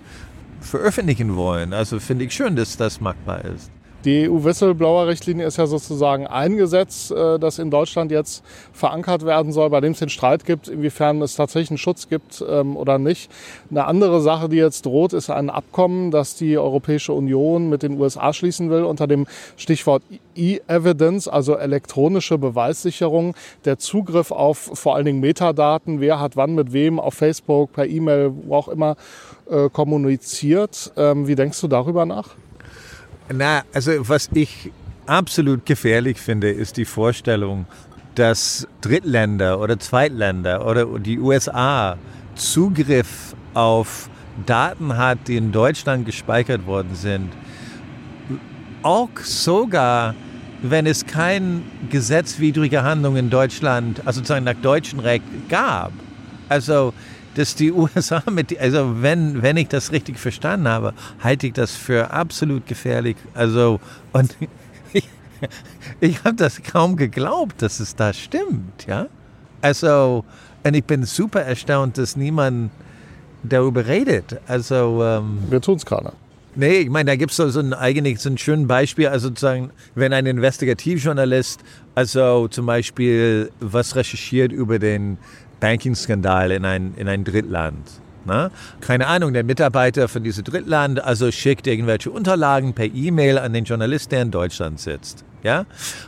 veröffentlichen wollen. Also finde ich schon, dass das machbar ist. Die EU-Whistleblower-Richtlinie ist ja sozusagen ein Gesetz, äh, das in Deutschland jetzt verankert werden soll, bei dem es den Streit gibt, inwiefern es tatsächlich einen Schutz gibt ähm, oder nicht. Eine andere Sache, die jetzt droht, ist ein Abkommen, das die Europäische Union mit den USA schließen will, unter dem Stichwort E-Evidence, also elektronische Beweissicherung, der Zugriff auf vor allen Dingen Metadaten, wer hat wann mit wem auf Facebook, per E-Mail, wo auch immer äh, kommuniziert. Ähm, Wie denkst du darüber nach? Na, also was ich absolut gefährlich finde, ist die Vorstellung, dass Drittländer oder Zweitländer oder die USA Zugriff auf Daten hat, die in Deutschland gespeichert worden sind. Auch sogar, wenn es keine gesetzwidrige Handlung in Deutschland, also sozusagen nach deutschem Recht gab. Also dass die USA mit, also wenn, wenn ich das richtig verstanden habe, halte ich das für absolut gefährlich. Also, und ich, ich habe das kaum geglaubt, dass es da stimmt, ja. Also, und ich bin super erstaunt, dass niemand darüber redet. Also, ähm, wir tun es gerade. Nee, ich meine, da gibt es so, so ein eigentlich so ein schönes Beispiel, also sozusagen, wenn ein Investigativjournalist, also zum Beispiel was recherchiert über den Banking-Skandal in ein, in ein Drittland. Ne? Keine Ahnung, der Mitarbeiter von diesem Drittland also schickt irgendwelche Unterlagen per E-Mail an den Journalist, der in Deutschland sitzt. Ja?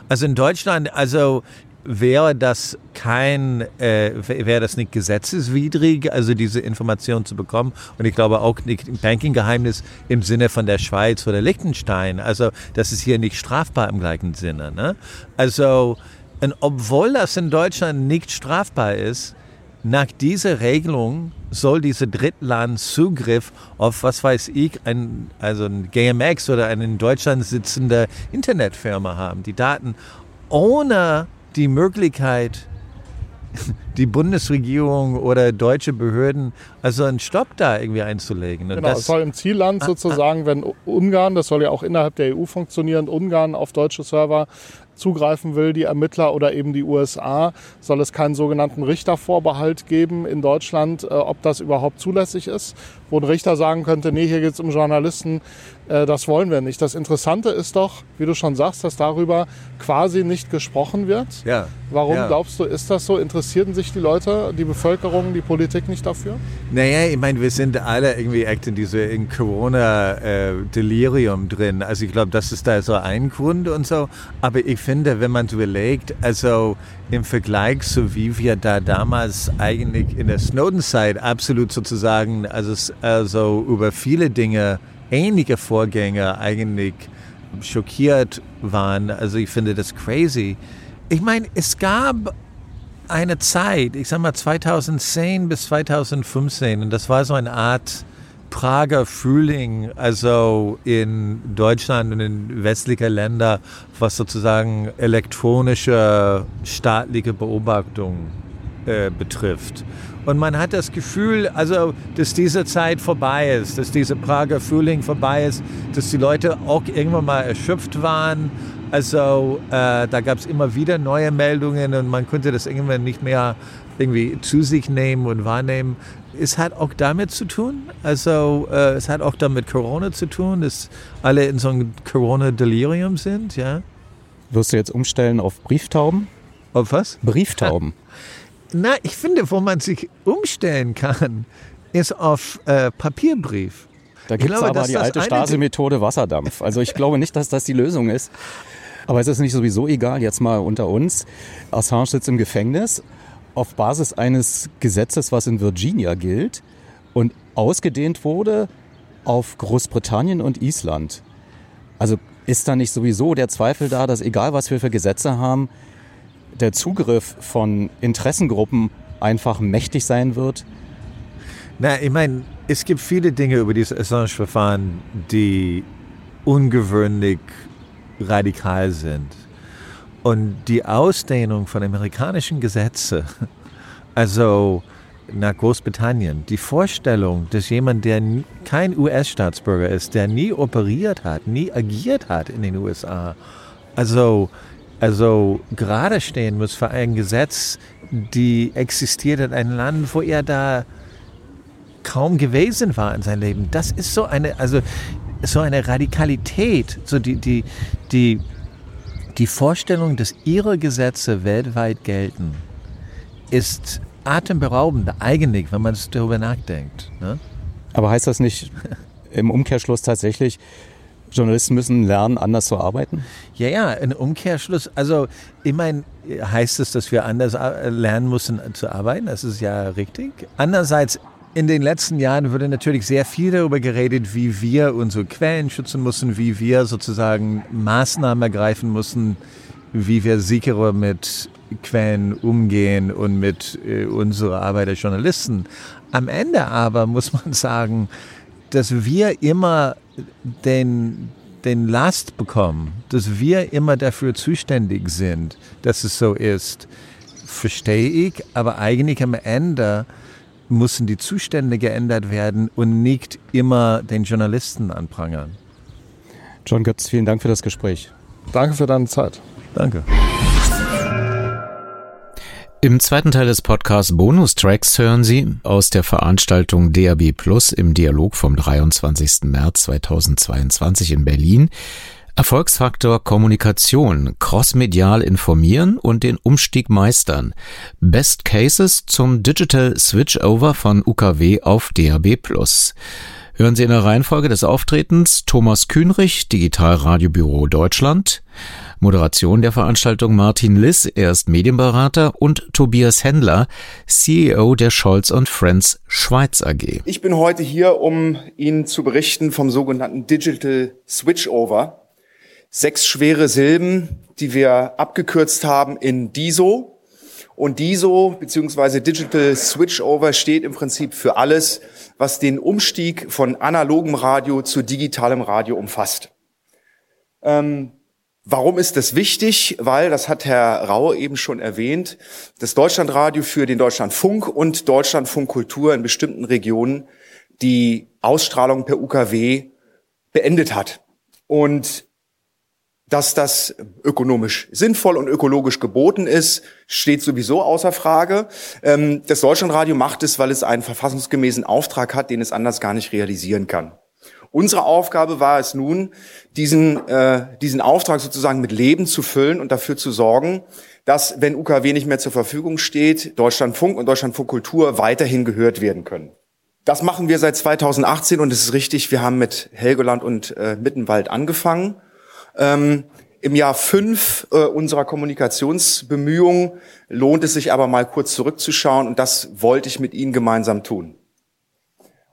Also in Deutschland, also wäre das kein, äh, wäre das nicht gesetzeswidrig, also diese Information zu bekommen. Und ich glaube auch nicht ein Banking-Geheimnis im Sinne von der Schweiz oder Liechtenstein. Also das ist hier nicht strafbar im gleichen Sinne. Ne? Also, und obwohl das in Deutschland nicht strafbar ist, nach dieser Regelung soll diese Drittland Zugriff auf, was weiß ich, ein, also ein GMX oder eine in Deutschland sitzende Internetfirma haben, die Daten ohne die Möglichkeit, die Bundesregierung oder deutsche Behörden also einen Stopp da irgendwie einzulegen. Und genau, es soll im Zielland ah, sozusagen, ah, wenn Ungarn, das soll ja auch innerhalb der EU funktionieren, Ungarn auf deutsche Server zugreifen will, die Ermittler oder eben die USA, soll es keinen sogenannten Richtervorbehalt geben in Deutschland, äh, ob das überhaupt zulässig ist, wo ein Richter sagen könnte, nee, hier geht es um Journalisten, das wollen wir nicht. Das Interessante ist doch, wie du schon sagst, dass darüber quasi nicht gesprochen wird. Ja. Warum ja. glaubst du, ist das so? Interessierten sich die Leute, die Bevölkerung, die Politik nicht dafür? Naja, ich meine, wir sind alle irgendwie echt in diese in Corona-Delirium äh, drin. Also ich glaube, das ist da so ein Grund und so. Aber ich finde, wenn man es überlegt, also im Vergleich so wie wir da damals eigentlich in der Snowden-Zeit absolut sozusagen, also, also über viele Dinge ähnliche Vorgänge eigentlich schockiert waren. Also ich finde das crazy. Ich meine, es gab eine Zeit, ich sag mal 2010 bis 2015, und das war so eine Art Prager Frühling, also in Deutschland und in westlichen Ländern, was sozusagen elektronische staatliche Beobachtung äh, betrifft. Und man hat das Gefühl, also, dass diese Zeit vorbei ist, dass dieser Prager Frühling vorbei ist, dass die Leute auch irgendwann mal erschöpft waren. Also äh, da gab es immer wieder neue Meldungen und man konnte das irgendwann nicht mehr irgendwie zu sich nehmen und wahrnehmen. Es hat auch damit zu tun, also äh, es hat auch damit Corona zu tun, dass alle in so einem Corona-Delirium sind, ja. Wirst du jetzt umstellen auf Brieftauben? Auf was? Brieftauben. Na, ich finde, wo man sich umstellen kann, ist auf äh, Papierbrief. Da gibt es aber die alte Stasi-Methode Wasserdampf. Also ich glaube nicht, dass das die Lösung ist. Aber es ist nicht sowieso egal, jetzt mal unter uns. Assange sitzt im Gefängnis auf Basis eines Gesetzes, was in Virginia gilt und ausgedehnt wurde auf Großbritannien und Island. Also ist da nicht sowieso der Zweifel da, dass egal was wir für Gesetze haben, der Zugriff von Interessengruppen einfach mächtig sein wird? Na, ich meine, es gibt viele Dinge über dieses Assange-Verfahren, die ungewöhnlich radikal sind. Und die Ausdehnung von amerikanischen Gesetzen, also nach Großbritannien, die Vorstellung, dass jemand, der kein US-Staatsbürger ist, der nie operiert hat, nie agiert hat in den USA, also also gerade stehen muss für ein Gesetz, die existiert in einem Land, wo er da kaum gewesen war in seinem Leben. Das ist so eine, also so eine Radikalität, so die, die, die, die Vorstellung, dass ihre Gesetze weltweit gelten, ist atemberaubend eigentlich, wenn man darüber nachdenkt. Ne? Aber heißt das nicht im Umkehrschluss tatsächlich, Journalisten müssen lernen, anders zu arbeiten? Ja, ja, ein Umkehrschluss. Also, meine, heißt es, dass wir anders lernen müssen zu arbeiten? Das ist ja richtig. Andererseits, in den letzten Jahren wurde natürlich sehr viel darüber geredet, wie wir unsere Quellen schützen müssen, wie wir sozusagen Maßnahmen ergreifen müssen, wie wir sicherer mit Quellen umgehen und mit äh, unserer Arbeit als Journalisten. Am Ende aber muss man sagen, dass wir immer den, den Last bekommen, dass wir immer dafür zuständig sind, dass es so ist, verstehe ich, aber eigentlich am Ende müssen die Zustände geändert werden und nicht immer den Journalisten anprangern. John Götz, vielen Dank für das Gespräch. Danke für deine Zeit. Danke. Im zweiten Teil des Podcasts Bonustracks hören Sie aus der Veranstaltung DAB Plus im Dialog vom 23. März 2022 in Berlin Erfolgsfaktor Kommunikation, crossmedial informieren und den Umstieg meistern. Best Cases zum Digital Switchover von UKW auf DAB Plus. Hören Sie in der Reihenfolge des Auftretens Thomas Kühnrich, Digitalradiobüro Deutschland, Moderation der Veranstaltung Martin Liss, er ist Medienberater, und Tobias Händler, CEO der Scholz Friends Schweiz AG. Ich bin heute hier, um Ihnen zu berichten vom sogenannten Digital Switchover. Sechs schwere Silben, die wir abgekürzt haben in DISO. Und DISO bzw. Digital Switchover steht im Prinzip für alles, was den Umstieg von analogem Radio zu digitalem Radio umfasst. Ähm, Warum ist das wichtig? Weil, das hat Herr Raue eben schon erwähnt, das Deutschlandradio für den Deutschlandfunk und Deutschlandfunk Kultur in bestimmten Regionen die Ausstrahlung per UKW beendet hat. Und dass das ökonomisch sinnvoll und ökologisch geboten ist, steht sowieso außer Frage. Ähm, das Deutschlandradio macht es, weil es einen verfassungsgemäßen Auftrag hat, den es anders gar nicht realisieren kann. Unsere Aufgabe war es nun, diesen, äh, diesen Auftrag sozusagen mit Leben zu füllen und dafür zu sorgen, dass, wenn UKW nicht mehr zur Verfügung steht, Deutschlandfunk und Deutschlandfunk Kultur weiterhin gehört werden können. Das machen wir seit 2018 und es ist richtig, wir haben mit Helgoland und äh, Mittenwald angefangen. Ähm, Im Jahr fünf äh, unserer Kommunikationsbemühungen lohnt es sich aber mal kurz zurückzuschauen und das wollte ich mit Ihnen gemeinsam tun.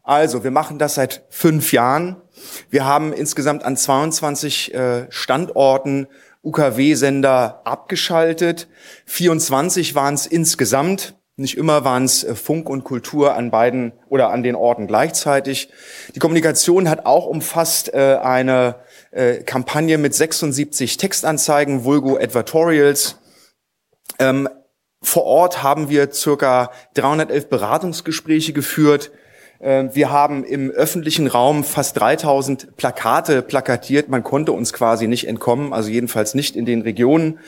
Also, wir machen das seit fünf Jahren. Wir haben insgesamt an 22 äh, Standorten UKW-Sender abgeschaltet. 24 waren es insgesamt. Nicht immer waren es äh, Funk und Kultur an beiden oder an den Orten gleichzeitig. Die Kommunikation hat auch umfasst äh, eine Kampagne mit 76 Textanzeigen, Vulgo Advertorials. Ähm, vor Ort haben wir circa 311 Beratungsgespräche geführt. Ähm, wir haben im öffentlichen Raum fast 3000 Plakate plakatiert. Man konnte uns quasi nicht entkommen, also jedenfalls nicht in den Regionen.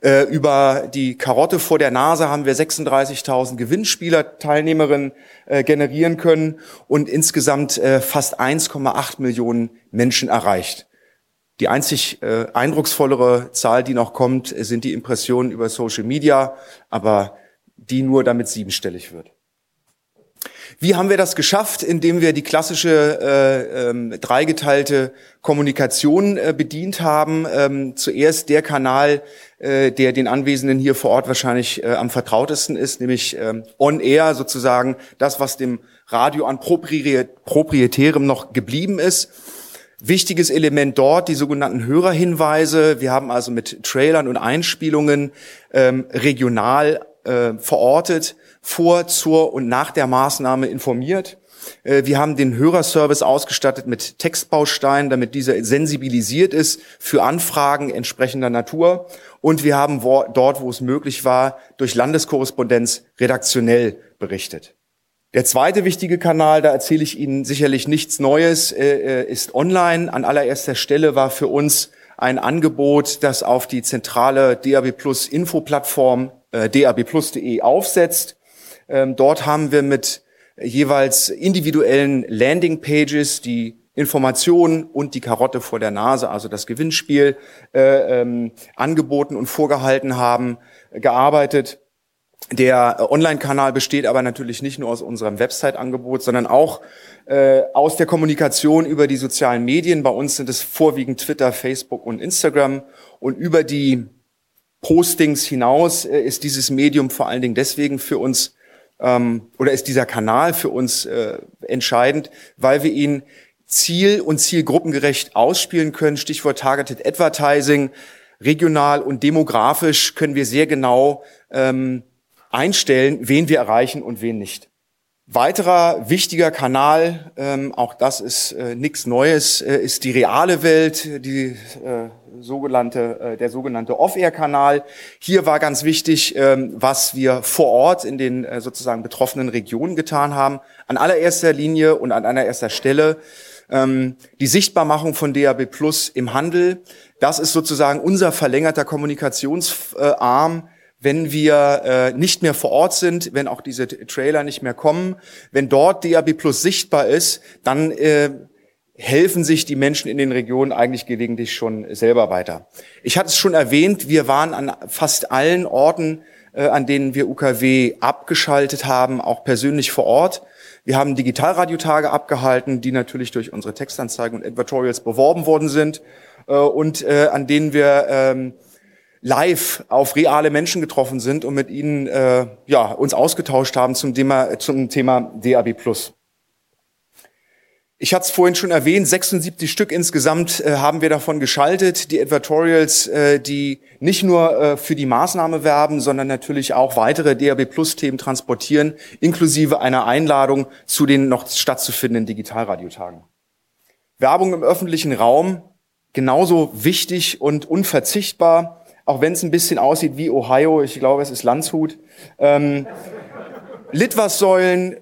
Äh, über die Karotte vor der Nase haben wir 36.000 Gewinnspieler, Teilnehmerinnen äh, generieren können und insgesamt äh, fast 1,8 Millionen Menschen erreicht. Die einzig eindrucksvollere Zahl, die noch kommt, sind die Impressionen über Social Media, aber die nur damit siebenstellig wird. Wie haben wir das geschafft? Indem wir die klassische äh, ähm, dreigeteilte Kommunikation äh, bedient haben. Ähm, zuerst der Kanal, äh, der den Anwesenden hier vor Ort wahrscheinlich äh, am vertrautesten ist, nämlich ähm, on-air sozusagen das, was dem Radio an proprietärem noch geblieben ist. Wichtiges Element dort, die sogenannten Hörerhinweise. Wir haben also mit Trailern und Einspielungen ähm, regional äh, verortet vor, zur und nach der Maßnahme informiert. Äh, wir haben den Hörerservice ausgestattet mit Textbausteinen, damit dieser sensibilisiert ist für Anfragen entsprechender Natur. Und wir haben dort, wo es möglich war, durch Landeskorrespondenz redaktionell berichtet. Der zweite wichtige Kanal, da erzähle ich Ihnen sicherlich nichts Neues, äh, äh, ist online. An allererster Stelle war für uns ein Angebot, das auf die zentrale DAB Plus Infoplattform dabplus.de aufsetzt. Ähm, dort haben wir mit jeweils individuellen Landingpages die Informationen und die Karotte vor der Nase, also das Gewinnspiel, äh, ähm, angeboten und vorgehalten haben, gearbeitet. Der Online-Kanal besteht aber natürlich nicht nur aus unserem Website-Angebot, sondern auch äh, aus der Kommunikation über die sozialen Medien. Bei uns sind es vorwiegend Twitter, Facebook und Instagram. Und über die Postings hinaus äh, ist dieses Medium vor allen Dingen deswegen für uns ähm, oder ist dieser Kanal für uns äh, entscheidend, weil wir ihn ziel- und zielgruppengerecht ausspielen können. Stichwort Targeted Advertising. Regional und demografisch können wir sehr genau ähm, einstellen, wen wir erreichen und wen nicht. Weiterer wichtiger Kanal, ähm, auch das ist äh, nichts Neues, äh, ist die reale Welt, die äh, sogenannte, äh, der sogenannte Off-Air-Kanal. Hier war ganz wichtig, ähm, was wir vor Ort in den äh, sozusagen betroffenen Regionen getan haben. An allererster Linie und an allererster Stelle ähm, die Sichtbarmachung von DAB Plus im Handel. Das ist sozusagen unser verlängerter Kommunikationsarm wenn wir äh, nicht mehr vor Ort sind, wenn auch diese Trailer nicht mehr kommen, wenn dort DAB Plus sichtbar ist, dann äh, helfen sich die Menschen in den Regionen eigentlich gelegentlich schon selber weiter. Ich hatte es schon erwähnt, wir waren an fast allen Orten, äh, an denen wir UKW abgeschaltet haben, auch persönlich vor Ort. Wir haben Digitalradiotage abgehalten, die natürlich durch unsere Textanzeigen und Advertorials beworben worden sind äh, und äh, an denen wir ähm, live auf reale Menschen getroffen sind und mit ihnen äh, ja, uns ausgetauscht haben zum Thema, zum Thema DAB+. Ich hatte es vorhin schon erwähnt, 76 Stück insgesamt äh, haben wir davon geschaltet. Die Advertorials, äh, die nicht nur äh, für die Maßnahme werben, sondern natürlich auch weitere DAB Plus Themen transportieren, inklusive einer Einladung zu den noch stattzufindenden Digitalradiotagen. Werbung im öffentlichen Raum genauso wichtig und unverzichtbar, auch wenn es ein bisschen aussieht wie Ohio. Ich glaube, es ist Landshut. Ähm, Litwassäulen,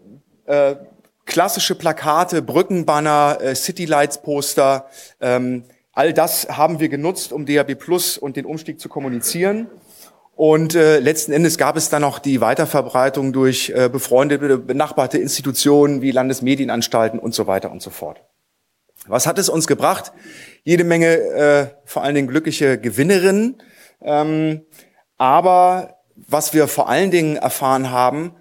äh, klassische Plakate, Brückenbanner, äh, Citylights-Poster, ähm, all das haben wir genutzt, um DAB Plus und den Umstieg zu kommunizieren. Und äh, letzten Endes gab es dann noch die Weiterverbreitung durch äh, befreundete, benachbarte Institutionen wie Landesmedienanstalten und so weiter und so fort. Was hat es uns gebracht? Jede Menge, äh, vor allen Dingen glückliche Gewinnerinnen. Ähm, aber was wir vor allen Dingen erfahren haben,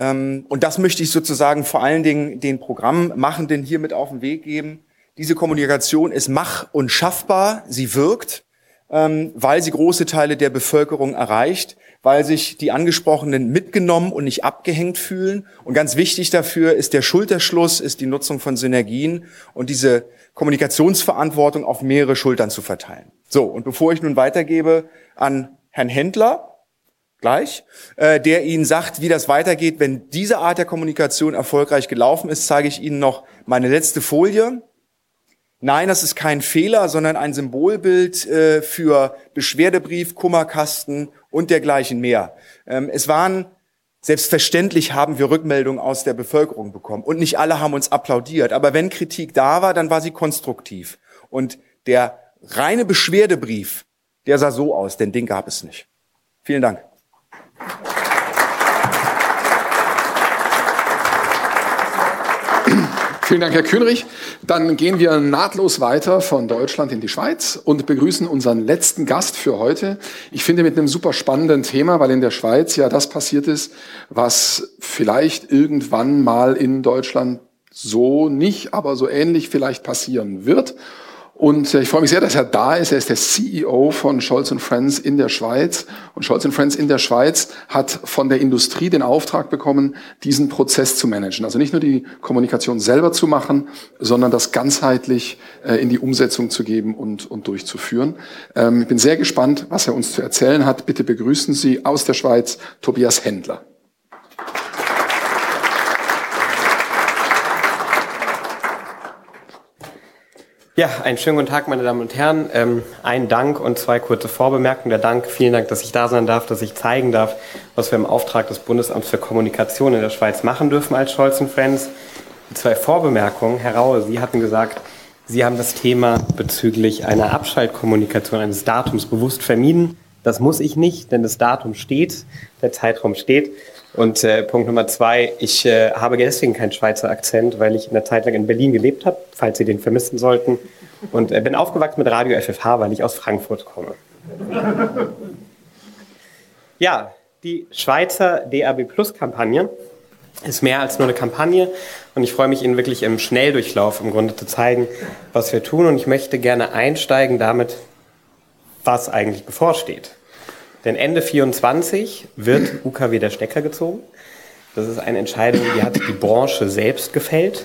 und das möchte ich sozusagen vor allen Dingen den Programmmachenden hier mit auf den Weg geben, diese Kommunikation ist mach- und schaffbar, sie wirkt ähm, weil sie große Teile der Bevölkerung erreicht, weil sich die Angesprochenen mitgenommen und nicht abgehängt fühlen. Und ganz wichtig dafür ist der Schulterschluss, ist die Nutzung von Synergien und diese Kommunikationsverantwortung auf mehrere Schultern zu verteilen. So, und bevor ich nun weitergebe an Herrn Händler, gleich, äh, der Ihnen sagt, wie das weitergeht, wenn diese Art der Kommunikation erfolgreich gelaufen ist, zeige ich Ihnen noch meine letzte Folie. Nein, das ist kein Fehler, sondern ein Symbolbild äh, für Beschwerdebrief, Kummerkasten und dergleichen mehr. Ähm, es waren Selbstverständlich haben wir Rückmeldungen aus der Bevölkerung bekommen und nicht alle haben uns applaudiert. Aber wenn Kritik da war, dann war sie konstruktiv. Und der reine Beschwerdebrief, der sah so aus, denn den gab es nicht. Vielen Dank. Vielen Dank, Herr Kühnrich. Dann gehen wir nahtlos weiter von Deutschland in die Schweiz und begrüßen unseren letzten Gast für heute. Ich finde mit einem super spannenden Thema, weil in der Schweiz ja das passiert ist, was vielleicht irgendwann mal in Deutschland so nicht, aber so ähnlich vielleicht passieren wird. Und äh, ich freue mich sehr, dass er da ist. Er ist der CEO von Scholz Friends in der Schweiz. Und Scholz Friends in der Schweiz hat von der Industrie den Auftrag bekommen, diesen Prozess zu managen. Also nicht nur die Kommunikation selber zu machen, sondern das ganzheitlich äh, in die Umsetzung zu geben und, und durchzuführen. Ähm, ich bin sehr gespannt, was er uns zu erzählen hat. Bitte begrüßen Sie aus der Schweiz Tobias Händler. Ja, einen schönen guten Tag, meine Damen und Herren. Ähm, ein Dank und zwei kurze Vorbemerkungen. Der Dank, vielen Dank, dass ich da sein darf, dass ich zeigen darf, was wir im Auftrag des Bundesamts für Kommunikation in der Schweiz machen dürfen als Scholz Friends. Die zwei Vorbemerkungen. Herr Raue, Sie hatten gesagt, Sie haben das Thema bezüglich einer Abschaltkommunikation eines Datums bewusst vermieden. Das muss ich nicht, denn das Datum steht, der Zeitraum steht. Und äh, Punkt Nummer zwei, ich äh, habe deswegen keinen Schweizer Akzent, weil ich in der Zeit lang in Berlin gelebt habe, falls Sie den vermissen sollten. Und äh, bin aufgewachsen mit Radio FFH, weil ich aus Frankfurt komme. Ja, die Schweizer DAB Plus Kampagne ist mehr als nur eine Kampagne und ich freue mich Ihnen wirklich im Schnelldurchlauf im Grunde zu zeigen, was wir tun und ich möchte gerne einsteigen damit, was eigentlich bevorsteht. Denn Ende 24 wird UKW der Stecker gezogen. Das ist eine Entscheidung, die hat die Branche selbst gefällt,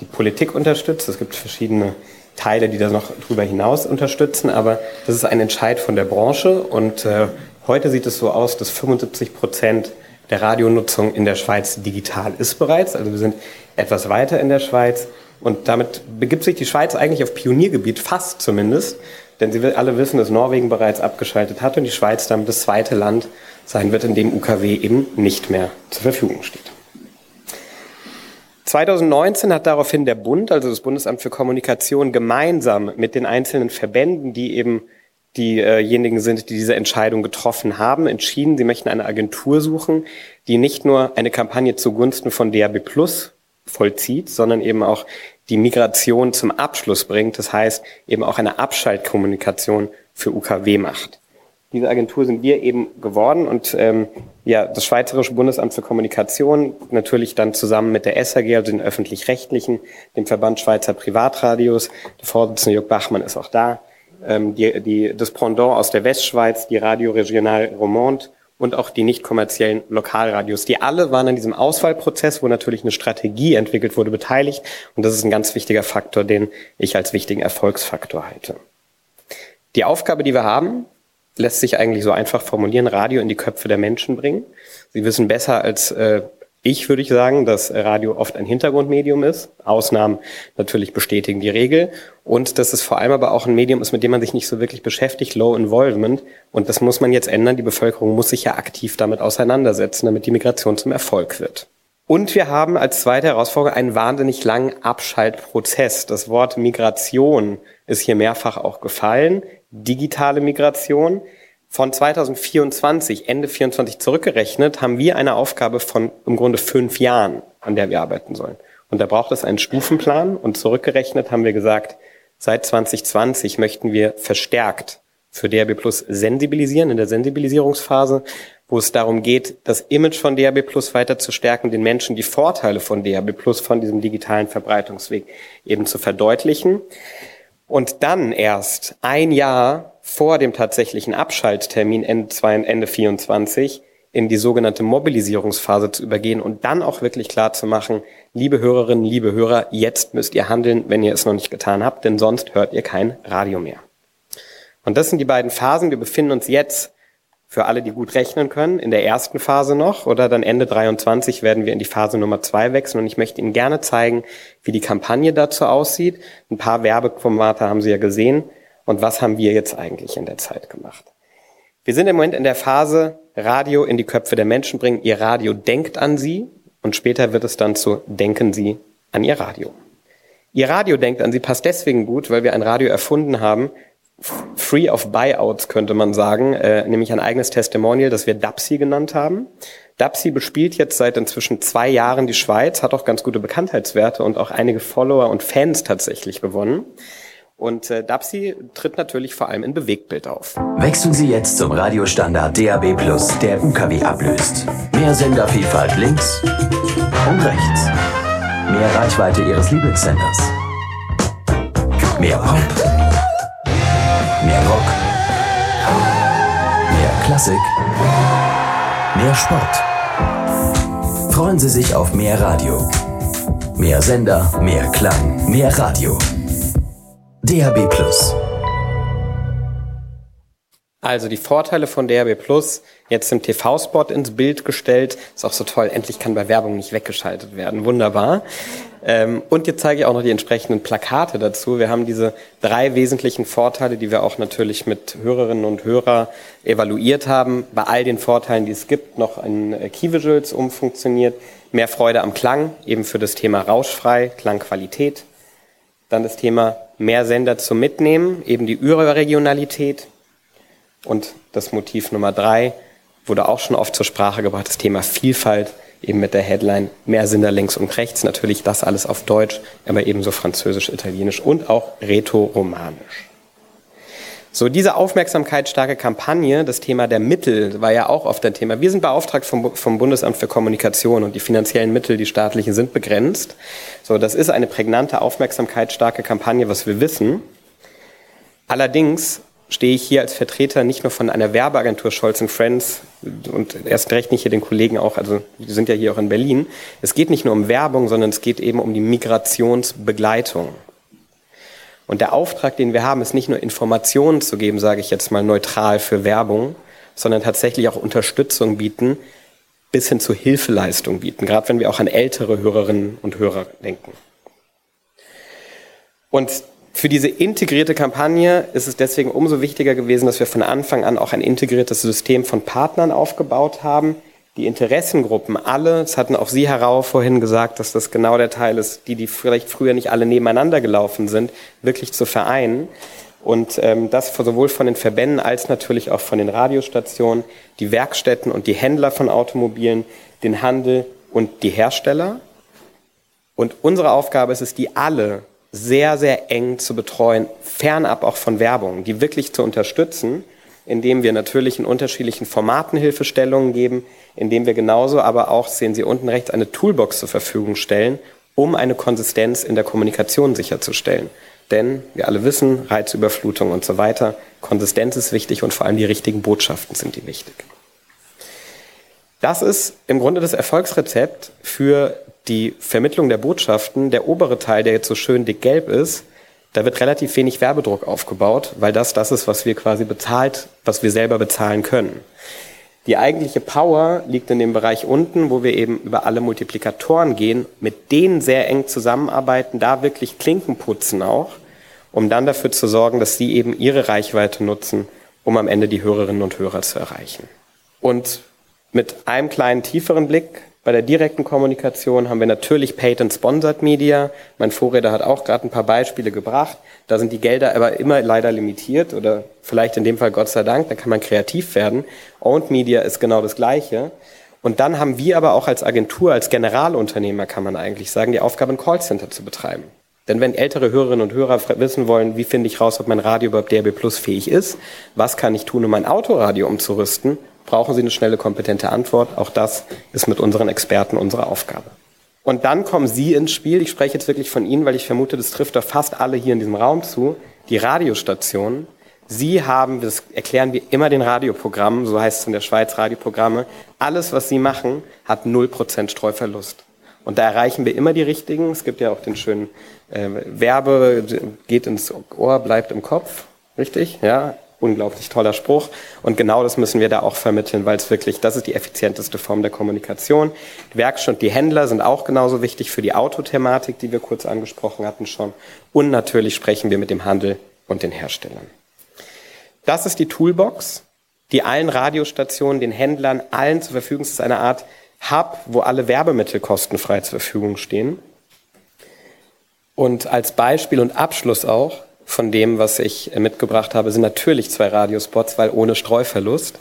die Politik unterstützt. Es gibt verschiedene Teile, die da noch darüber hinaus unterstützen, aber das ist ein Entscheid von der Branche und äh, heute sieht es so aus, dass 75 Prozent der Radionutzung in der Schweiz digital ist bereits. Also wir sind etwas weiter in der Schweiz und damit begibt sich die Schweiz eigentlich auf Pioniergebiet, fast zumindest. Denn Sie alle wissen, dass Norwegen bereits abgeschaltet hat und die Schweiz damit das zweite Land sein wird, in dem UKW eben nicht mehr zur Verfügung steht. 2019 hat daraufhin der Bund, also das Bundesamt für Kommunikation, gemeinsam mit den einzelnen Verbänden, die eben diejenigen sind, die diese Entscheidung getroffen haben, entschieden, sie möchten eine Agentur suchen, die nicht nur eine Kampagne zugunsten von DAB Plus vollzieht, sondern eben auch die Migration zum Abschluss bringt. Das heißt, eben auch eine Abschaltkommunikation für UKW macht. Diese Agentur sind wir eben geworden und ähm, ja, das Schweizerische Bundesamt für Kommunikation, natürlich dann zusammen mit der SAG, also den öffentlich-rechtlichen, dem Verband Schweizer Privatradios, der Vorsitzende Jörg Bachmann ist auch da, ähm, die, die, das Pendant aus der Westschweiz, die Radio Regional Romande und auch die nicht kommerziellen Lokalradios. Die alle waren an diesem Auswahlprozess, wo natürlich eine Strategie entwickelt wurde, beteiligt. Und das ist ein ganz wichtiger Faktor, den ich als wichtigen Erfolgsfaktor halte. Die Aufgabe, die wir haben, lässt sich eigentlich so einfach formulieren, Radio in die Köpfe der Menschen bringen. Sie wissen besser als äh, ich würde sagen, dass Radio oft ein Hintergrundmedium ist. Ausnahmen natürlich bestätigen die Regel. Und dass es vor allem aber auch ein Medium ist, mit dem man sich nicht so wirklich beschäftigt, Low Involvement. Und das muss man jetzt ändern. Die Bevölkerung muss sich ja aktiv damit auseinandersetzen, damit die Migration zum Erfolg wird. Und wir haben als zweite Herausforderung einen wahnsinnig langen Abschaltprozess. Das Wort Migration ist hier mehrfach auch gefallen. Digitale Migration. Von 2024, Ende 24 zurückgerechnet, haben wir eine Aufgabe von im Grunde fünf Jahren, an der wir arbeiten sollen. Und da braucht es einen Stufenplan und zurückgerechnet haben wir gesagt, seit 2020 möchten wir verstärkt für DRB Plus sensibilisieren, in der Sensibilisierungsphase, wo es darum geht, das Image von DRB Plus weiter zu stärken, den Menschen die Vorteile von DRB Plus, von diesem digitalen Verbreitungsweg eben zu verdeutlichen. Und dann erst ein Jahr vor dem tatsächlichen Abschalttermin Ende, Ende 24 in die sogenannte Mobilisierungsphase zu übergehen und dann auch wirklich klar zu machen, liebe Hörerinnen, liebe Hörer, jetzt müsst ihr handeln, wenn ihr es noch nicht getan habt, denn sonst hört ihr kein Radio mehr. Und das sind die beiden Phasen. Wir befinden uns jetzt für alle, die gut rechnen können, in der ersten Phase noch oder dann Ende 23 werden wir in die Phase Nummer zwei wechseln und ich möchte Ihnen gerne zeigen, wie die Kampagne dazu aussieht. Ein paar Werbeformate haben Sie ja gesehen. Und was haben wir jetzt eigentlich in der Zeit gemacht? Wir sind im Moment in der Phase Radio in die Köpfe der Menschen bringen. Ihr Radio denkt an sie und später wird es dann zu Denken Sie an Ihr Radio. Ihr Radio denkt an Sie passt deswegen gut, weil wir ein Radio erfunden haben, free of buyouts könnte man sagen, äh, nämlich ein eigenes Testimonial, das wir DAPSI genannt haben. DAPSI bespielt jetzt seit inzwischen zwei Jahren die Schweiz, hat auch ganz gute Bekanntheitswerte und auch einige Follower und Fans tatsächlich gewonnen. Und äh, DAPSI tritt natürlich vor allem in Bewegtbild auf. Wechseln Sie jetzt zum Radiostandard DAB+, der UKW ablöst. Mehr Sendervielfalt links und rechts. Mehr Reichweite Ihres Lieblingssenders. Mehr Pop. Mehr Rock. Mehr Klassik. Mehr Sport. Freuen Sie sich auf mehr Radio. Mehr Sender, mehr Klang, mehr Radio. DAB Plus. Also die Vorteile von DAB Plus, jetzt im TV-Spot ins Bild gestellt. Ist auch so toll, endlich kann bei Werbung nicht weggeschaltet werden. Wunderbar. Ähm, und jetzt zeige ich auch noch die entsprechenden Plakate dazu. Wir haben diese drei wesentlichen Vorteile, die wir auch natürlich mit Hörerinnen und Hörern evaluiert haben. Bei all den Vorteilen, die es gibt, noch in äh, Key Visuals umfunktioniert. Mehr Freude am Klang, eben für das Thema Rauschfrei, Klangqualität. Dann das Thema mehr Sender zum Mitnehmen, eben die Überregionalität. Und das Motiv Nummer drei wurde auch schon oft zur Sprache gebracht, das Thema Vielfalt, eben mit der Headline mehr Sender links und rechts. Natürlich das alles auf Deutsch, aber ebenso Französisch, Italienisch und auch Rätoromanisch. So, diese aufmerksamkeitsstarke Kampagne, das Thema der Mittel, war ja auch oft ein Thema. Wir sind beauftragt vom, vom, Bundesamt für Kommunikation und die finanziellen Mittel, die staatlichen, sind begrenzt. So, das ist eine prägnante, aufmerksamkeitsstarke Kampagne, was wir wissen. Allerdings stehe ich hier als Vertreter nicht nur von einer Werbeagentur Scholz Friends und erst recht nicht hier den Kollegen auch, also die sind ja hier auch in Berlin. Es geht nicht nur um Werbung, sondern es geht eben um die Migrationsbegleitung. Und der Auftrag, den wir haben, ist nicht nur Informationen zu geben, sage ich jetzt mal neutral für Werbung, sondern tatsächlich auch Unterstützung bieten, bis hin zu Hilfeleistung bieten, gerade wenn wir auch an ältere Hörerinnen und Hörer denken. Und für diese integrierte Kampagne ist es deswegen umso wichtiger gewesen, dass wir von Anfang an auch ein integriertes System von Partnern aufgebaut haben, die Interessengruppen alle, es hatten auch Sie herauf vorhin gesagt, dass das genau der Teil ist, die, die vielleicht früher nicht alle nebeneinander gelaufen sind, wirklich zu vereinen. Und ähm, das sowohl von den Verbänden als natürlich auch von den Radiostationen, die Werkstätten und die Händler von Automobilen, den Handel und die Hersteller. Und unsere Aufgabe ist es, die alle sehr, sehr eng zu betreuen, fernab auch von Werbung, die wirklich zu unterstützen, indem wir natürlich in unterschiedlichen Formaten Hilfestellungen geben, indem wir genauso aber auch, sehen Sie unten rechts, eine Toolbox zur Verfügung stellen, um eine Konsistenz in der Kommunikation sicherzustellen. Denn wir alle wissen, Reizüberflutung und so weiter, Konsistenz ist wichtig und vor allem die richtigen Botschaften sind die wichtig. Das ist im Grunde das Erfolgsrezept für die Vermittlung der Botschaften. Der obere Teil, der jetzt so schön dick gelb ist, da wird relativ wenig Werbedruck aufgebaut, weil das das ist, was wir quasi bezahlt, was wir selber bezahlen können. Die eigentliche Power liegt in dem Bereich unten, wo wir eben über alle Multiplikatoren gehen, mit denen sehr eng zusammenarbeiten, da wirklich Klinken putzen auch, um dann dafür zu sorgen, dass sie eben ihre Reichweite nutzen, um am Ende die Hörerinnen und Hörer zu erreichen. Und mit einem kleinen tieferen Blick bei der direkten Kommunikation haben wir natürlich Paid and Sponsored Media. Mein Vorredner hat auch gerade ein paar Beispiele gebracht. Da sind die Gelder aber immer leider limitiert oder vielleicht in dem Fall Gott sei Dank, da kann man kreativ werden. Owned Media ist genau das Gleiche. Und dann haben wir aber auch als Agentur, als Generalunternehmer kann man eigentlich sagen, die Aufgabe, ein Callcenter zu betreiben. Denn wenn ältere Hörerinnen und Hörer wissen wollen, wie finde ich raus, ob mein Radio überhaupt DRB Plus fähig ist, was kann ich tun, um mein Autoradio umzurüsten, brauchen Sie eine schnelle, kompetente Antwort. Auch das ist mit unseren Experten unsere Aufgabe. Und dann kommen Sie ins Spiel. Ich spreche jetzt wirklich von Ihnen, weil ich vermute, das trifft doch fast alle hier in diesem Raum zu. Die Radiostationen. Sie haben, das erklären wir immer den Radioprogrammen, so heißt es in der Schweiz Radioprogramme, alles, was Sie machen, hat 0% Streuverlust. Und da erreichen wir immer die richtigen. Es gibt ja auch den schönen äh, Werbe, geht ins Ohr, bleibt im Kopf. Richtig? Ja, unglaublich toller Spruch. Und genau das müssen wir da auch vermitteln, weil es wirklich, das ist die effizienteste Form der Kommunikation. Die Werkstatt und die Händler sind auch genauso wichtig für die Autothematik, die wir kurz angesprochen hatten schon. Und natürlich sprechen wir mit dem Handel und den Herstellern. Das ist die Toolbox, die allen Radiostationen, den Händlern, allen zur Verfügung ist. Es ist eine Art Hub, wo alle Werbemittel kostenfrei zur Verfügung stehen. Und als Beispiel und Abschluss auch, von dem, was ich äh, mitgebracht habe, sind natürlich zwei Radiospots, weil ohne Streuverlust.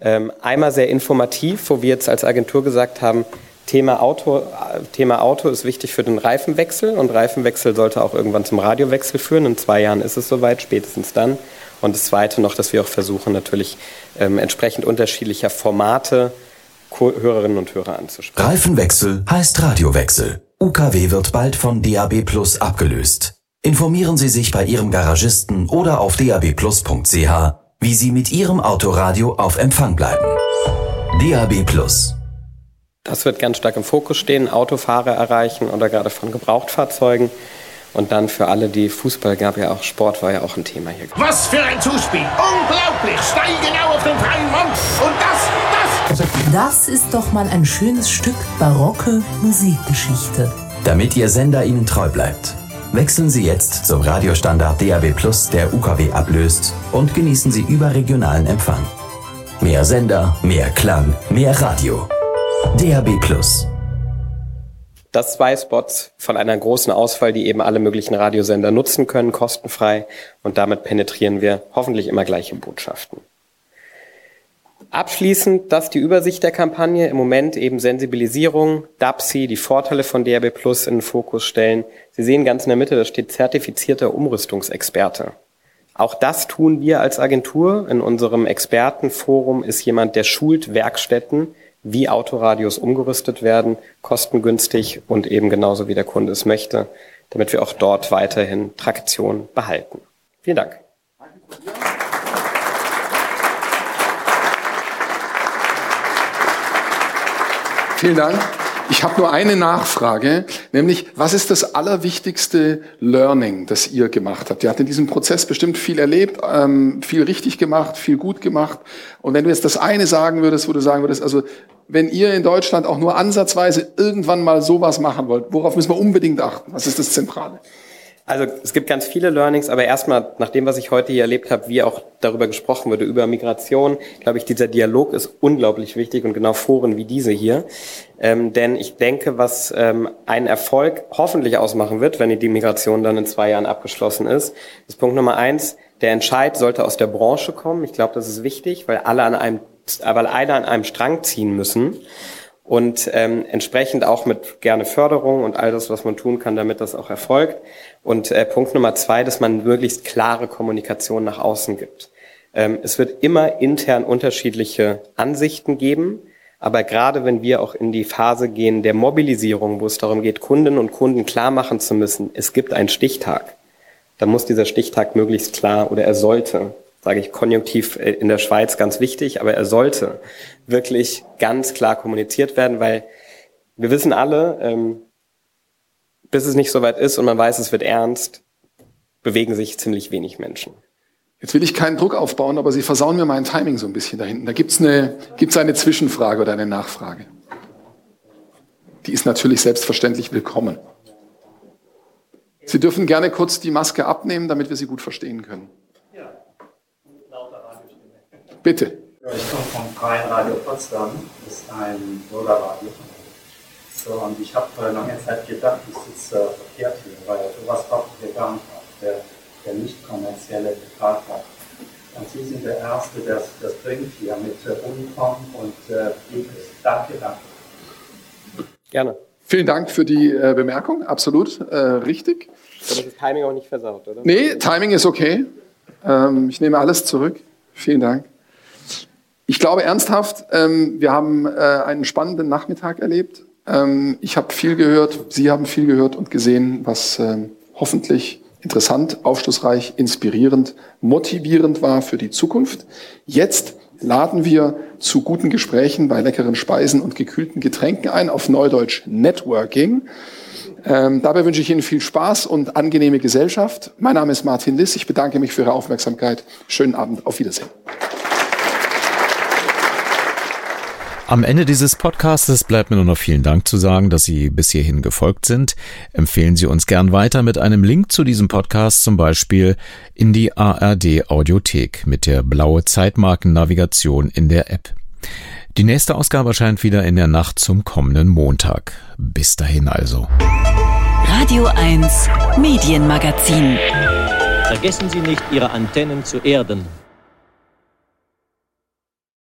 Ähm, einmal sehr informativ, wo wir jetzt als Agentur gesagt haben, Thema Auto, äh, Thema Auto ist wichtig für den Reifenwechsel und Reifenwechsel sollte auch irgendwann zum Radiowechsel führen. In zwei Jahren ist es soweit, spätestens dann. Und das Zweite noch, dass wir auch versuchen, natürlich ähm, entsprechend unterschiedlicher Formate Hörerinnen und Hörer anzusprechen. Reifenwechsel heißt Radiowechsel. UKW wird bald von DAB Plus abgelöst. Informieren Sie sich bei Ihrem Garagisten oder auf dabplus.ch, wie Sie mit Ihrem Autoradio auf Empfang bleiben. DAB Plus. Das wird ganz stark im Fokus stehen, Autofahrer erreichen oder gerade von Gebrauchtfahrzeugen. Und dann für alle, die Fußball gab ja auch, Sport war ja auch ein Thema hier. Was für ein Zuspiel! Unglaublich! Steil genau auf den freien Mann! Und das, das! Das ist doch mal ein schönes Stück barocke Musikgeschichte. Damit Ihr Sender Ihnen treu bleibt Wechseln Sie jetzt zum Radiostandard DAB Plus, der UKW ablöst und genießen Sie überregionalen Empfang. Mehr Sender, mehr Klang, mehr Radio. DAB Plus. Das zwei Spots von einer großen Auswahl, die eben alle möglichen Radiosender nutzen können, kostenfrei. Und damit penetrieren wir hoffentlich immer gleiche Botschaften. Abschließend, das die Übersicht der Kampagne. Im Moment eben Sensibilisierung, DAPSI, die Vorteile von DRB Plus in den Fokus stellen. Sie sehen ganz in der Mitte, da steht zertifizierter Umrüstungsexperte. Auch das tun wir als Agentur. In unserem Expertenforum ist jemand, der schult Werkstätten, wie Autoradios umgerüstet werden, kostengünstig und eben genauso wie der Kunde es möchte, damit wir auch dort weiterhin Traktion behalten. Vielen Dank. Vielen Dank. Ich habe nur eine Nachfrage, nämlich was ist das allerwichtigste Learning, das ihr gemacht habt? Ihr habt in diesem Prozess bestimmt viel erlebt, ähm, viel richtig gemacht, viel gut gemacht. Und wenn du jetzt das eine sagen würdest, wo du sagen würdest, also wenn ihr in Deutschland auch nur ansatzweise irgendwann mal sowas machen wollt, worauf müssen wir unbedingt achten? Was ist das Zentrale? Also es gibt ganz viele Learnings, aber erstmal nach dem, was ich heute hier erlebt habe, wie auch darüber gesprochen wurde, über Migration, glaube ich, dieser Dialog ist unglaublich wichtig und genau Foren wie diese hier. Ähm, denn ich denke, was ähm, einen Erfolg hoffentlich ausmachen wird, wenn die Migration dann in zwei Jahren abgeschlossen ist, ist Punkt Nummer eins, der Entscheid sollte aus der Branche kommen. Ich glaube, das ist wichtig, weil alle an einem, weil alle an einem Strang ziehen müssen und ähm, entsprechend auch mit gerne Förderung und all das, was man tun kann, damit das auch erfolgt. Und äh, Punkt Nummer zwei, dass man möglichst klare Kommunikation nach außen gibt. Ähm, es wird immer intern unterschiedliche Ansichten geben, aber gerade wenn wir auch in die Phase gehen der Mobilisierung, wo es darum geht, Kundinnen und Kunden klar machen zu müssen, es gibt einen Stichtag, dann muss dieser Stichtag möglichst klar oder er sollte sage ich konjunktiv äh, in der Schweiz ganz wichtig, aber er sollte wirklich ganz klar kommuniziert werden, weil wir wissen alle, ähm, bis es nicht so weit ist und man weiß, es wird ernst, bewegen sich ziemlich wenig Menschen. Jetzt will ich keinen Druck aufbauen, aber Sie versauen mir mein Timing so ein bisschen da hinten. Da gibt's eine, gibt's eine Zwischenfrage oder eine Nachfrage. Die ist natürlich selbstverständlich willkommen. Sie dürfen gerne kurz die Maske abnehmen, damit wir Sie gut verstehen können. Bitte. Ich komme vom Freien Radio Potsdam, das ist ein Bürgerradio. So, und ich habe lange Zeit gedacht, ich sitze äh, verkehrt hier, weil sowas braucht wir gar nicht auf der, der nicht kommerzielle Betrag hat. Und Sie sind der Erste, der das bringt hier mit äh, Unicom und äh, Danke, danke. Gerne. Vielen Dank für die äh, Bemerkung, absolut äh, richtig. Aber das Timing auch nicht versaut, oder? Nee, Timing ist okay. Ähm, ich nehme alles zurück. Vielen Dank. Ich glaube ernsthaft, ähm, wir haben äh, einen spannenden Nachmittag erlebt. Ähm, ich habe viel gehört, Sie haben viel gehört und gesehen, was ähm, hoffentlich interessant, aufschlussreich, inspirierend, motivierend war für die Zukunft. Jetzt laden wir zu guten Gesprächen bei leckeren Speisen und gekühlten Getränken ein, auf Neudeutsch Networking. Ähm, dabei wünsche ich Ihnen viel Spaß und angenehme Gesellschaft. Mein Name ist Martin Liss. Ich bedanke mich für Ihre Aufmerksamkeit. Schönen Abend. Auf Wiedersehen. Am Ende dieses Podcasts bleibt mir nur noch vielen Dank zu sagen, dass Sie bis hierhin gefolgt sind. Empfehlen Sie uns gern weiter mit einem Link zu diesem Podcast zum Beispiel in die ARD Audiothek mit der blaue Zeitmarkennavigation in der App. Die nächste Ausgabe erscheint wieder in der Nacht zum kommenden Montag. Bis dahin also. Radio 1 Medienmagazin. Vergessen Sie nicht, Ihre Antennen zu erden.